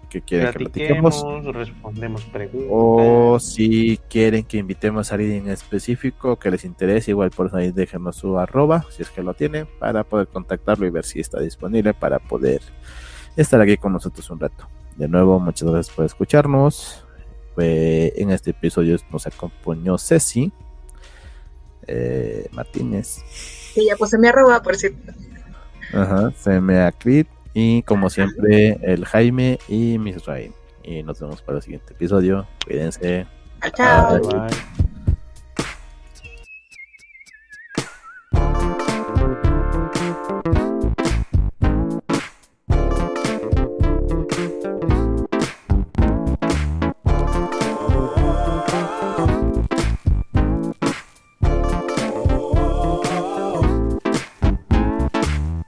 que quieren que platiquemos. Respondemos preguntas. O si quieren que invitemos a alguien en específico que les interese igual por ahí déjenos su arroba si es que lo tiene para poder contactarlo y ver si está disponible para poder estar aquí con nosotros un rato. De nuevo muchas gracias por escucharnos. En este episodio nos acompañó Ceci eh, Martínez. Y ya pues se me arroba, por cierto. Ajá, se me acrit y como siempre el Jaime y Misraim. Y nos vemos para el siguiente episodio. Cuídense. Chao. Bye.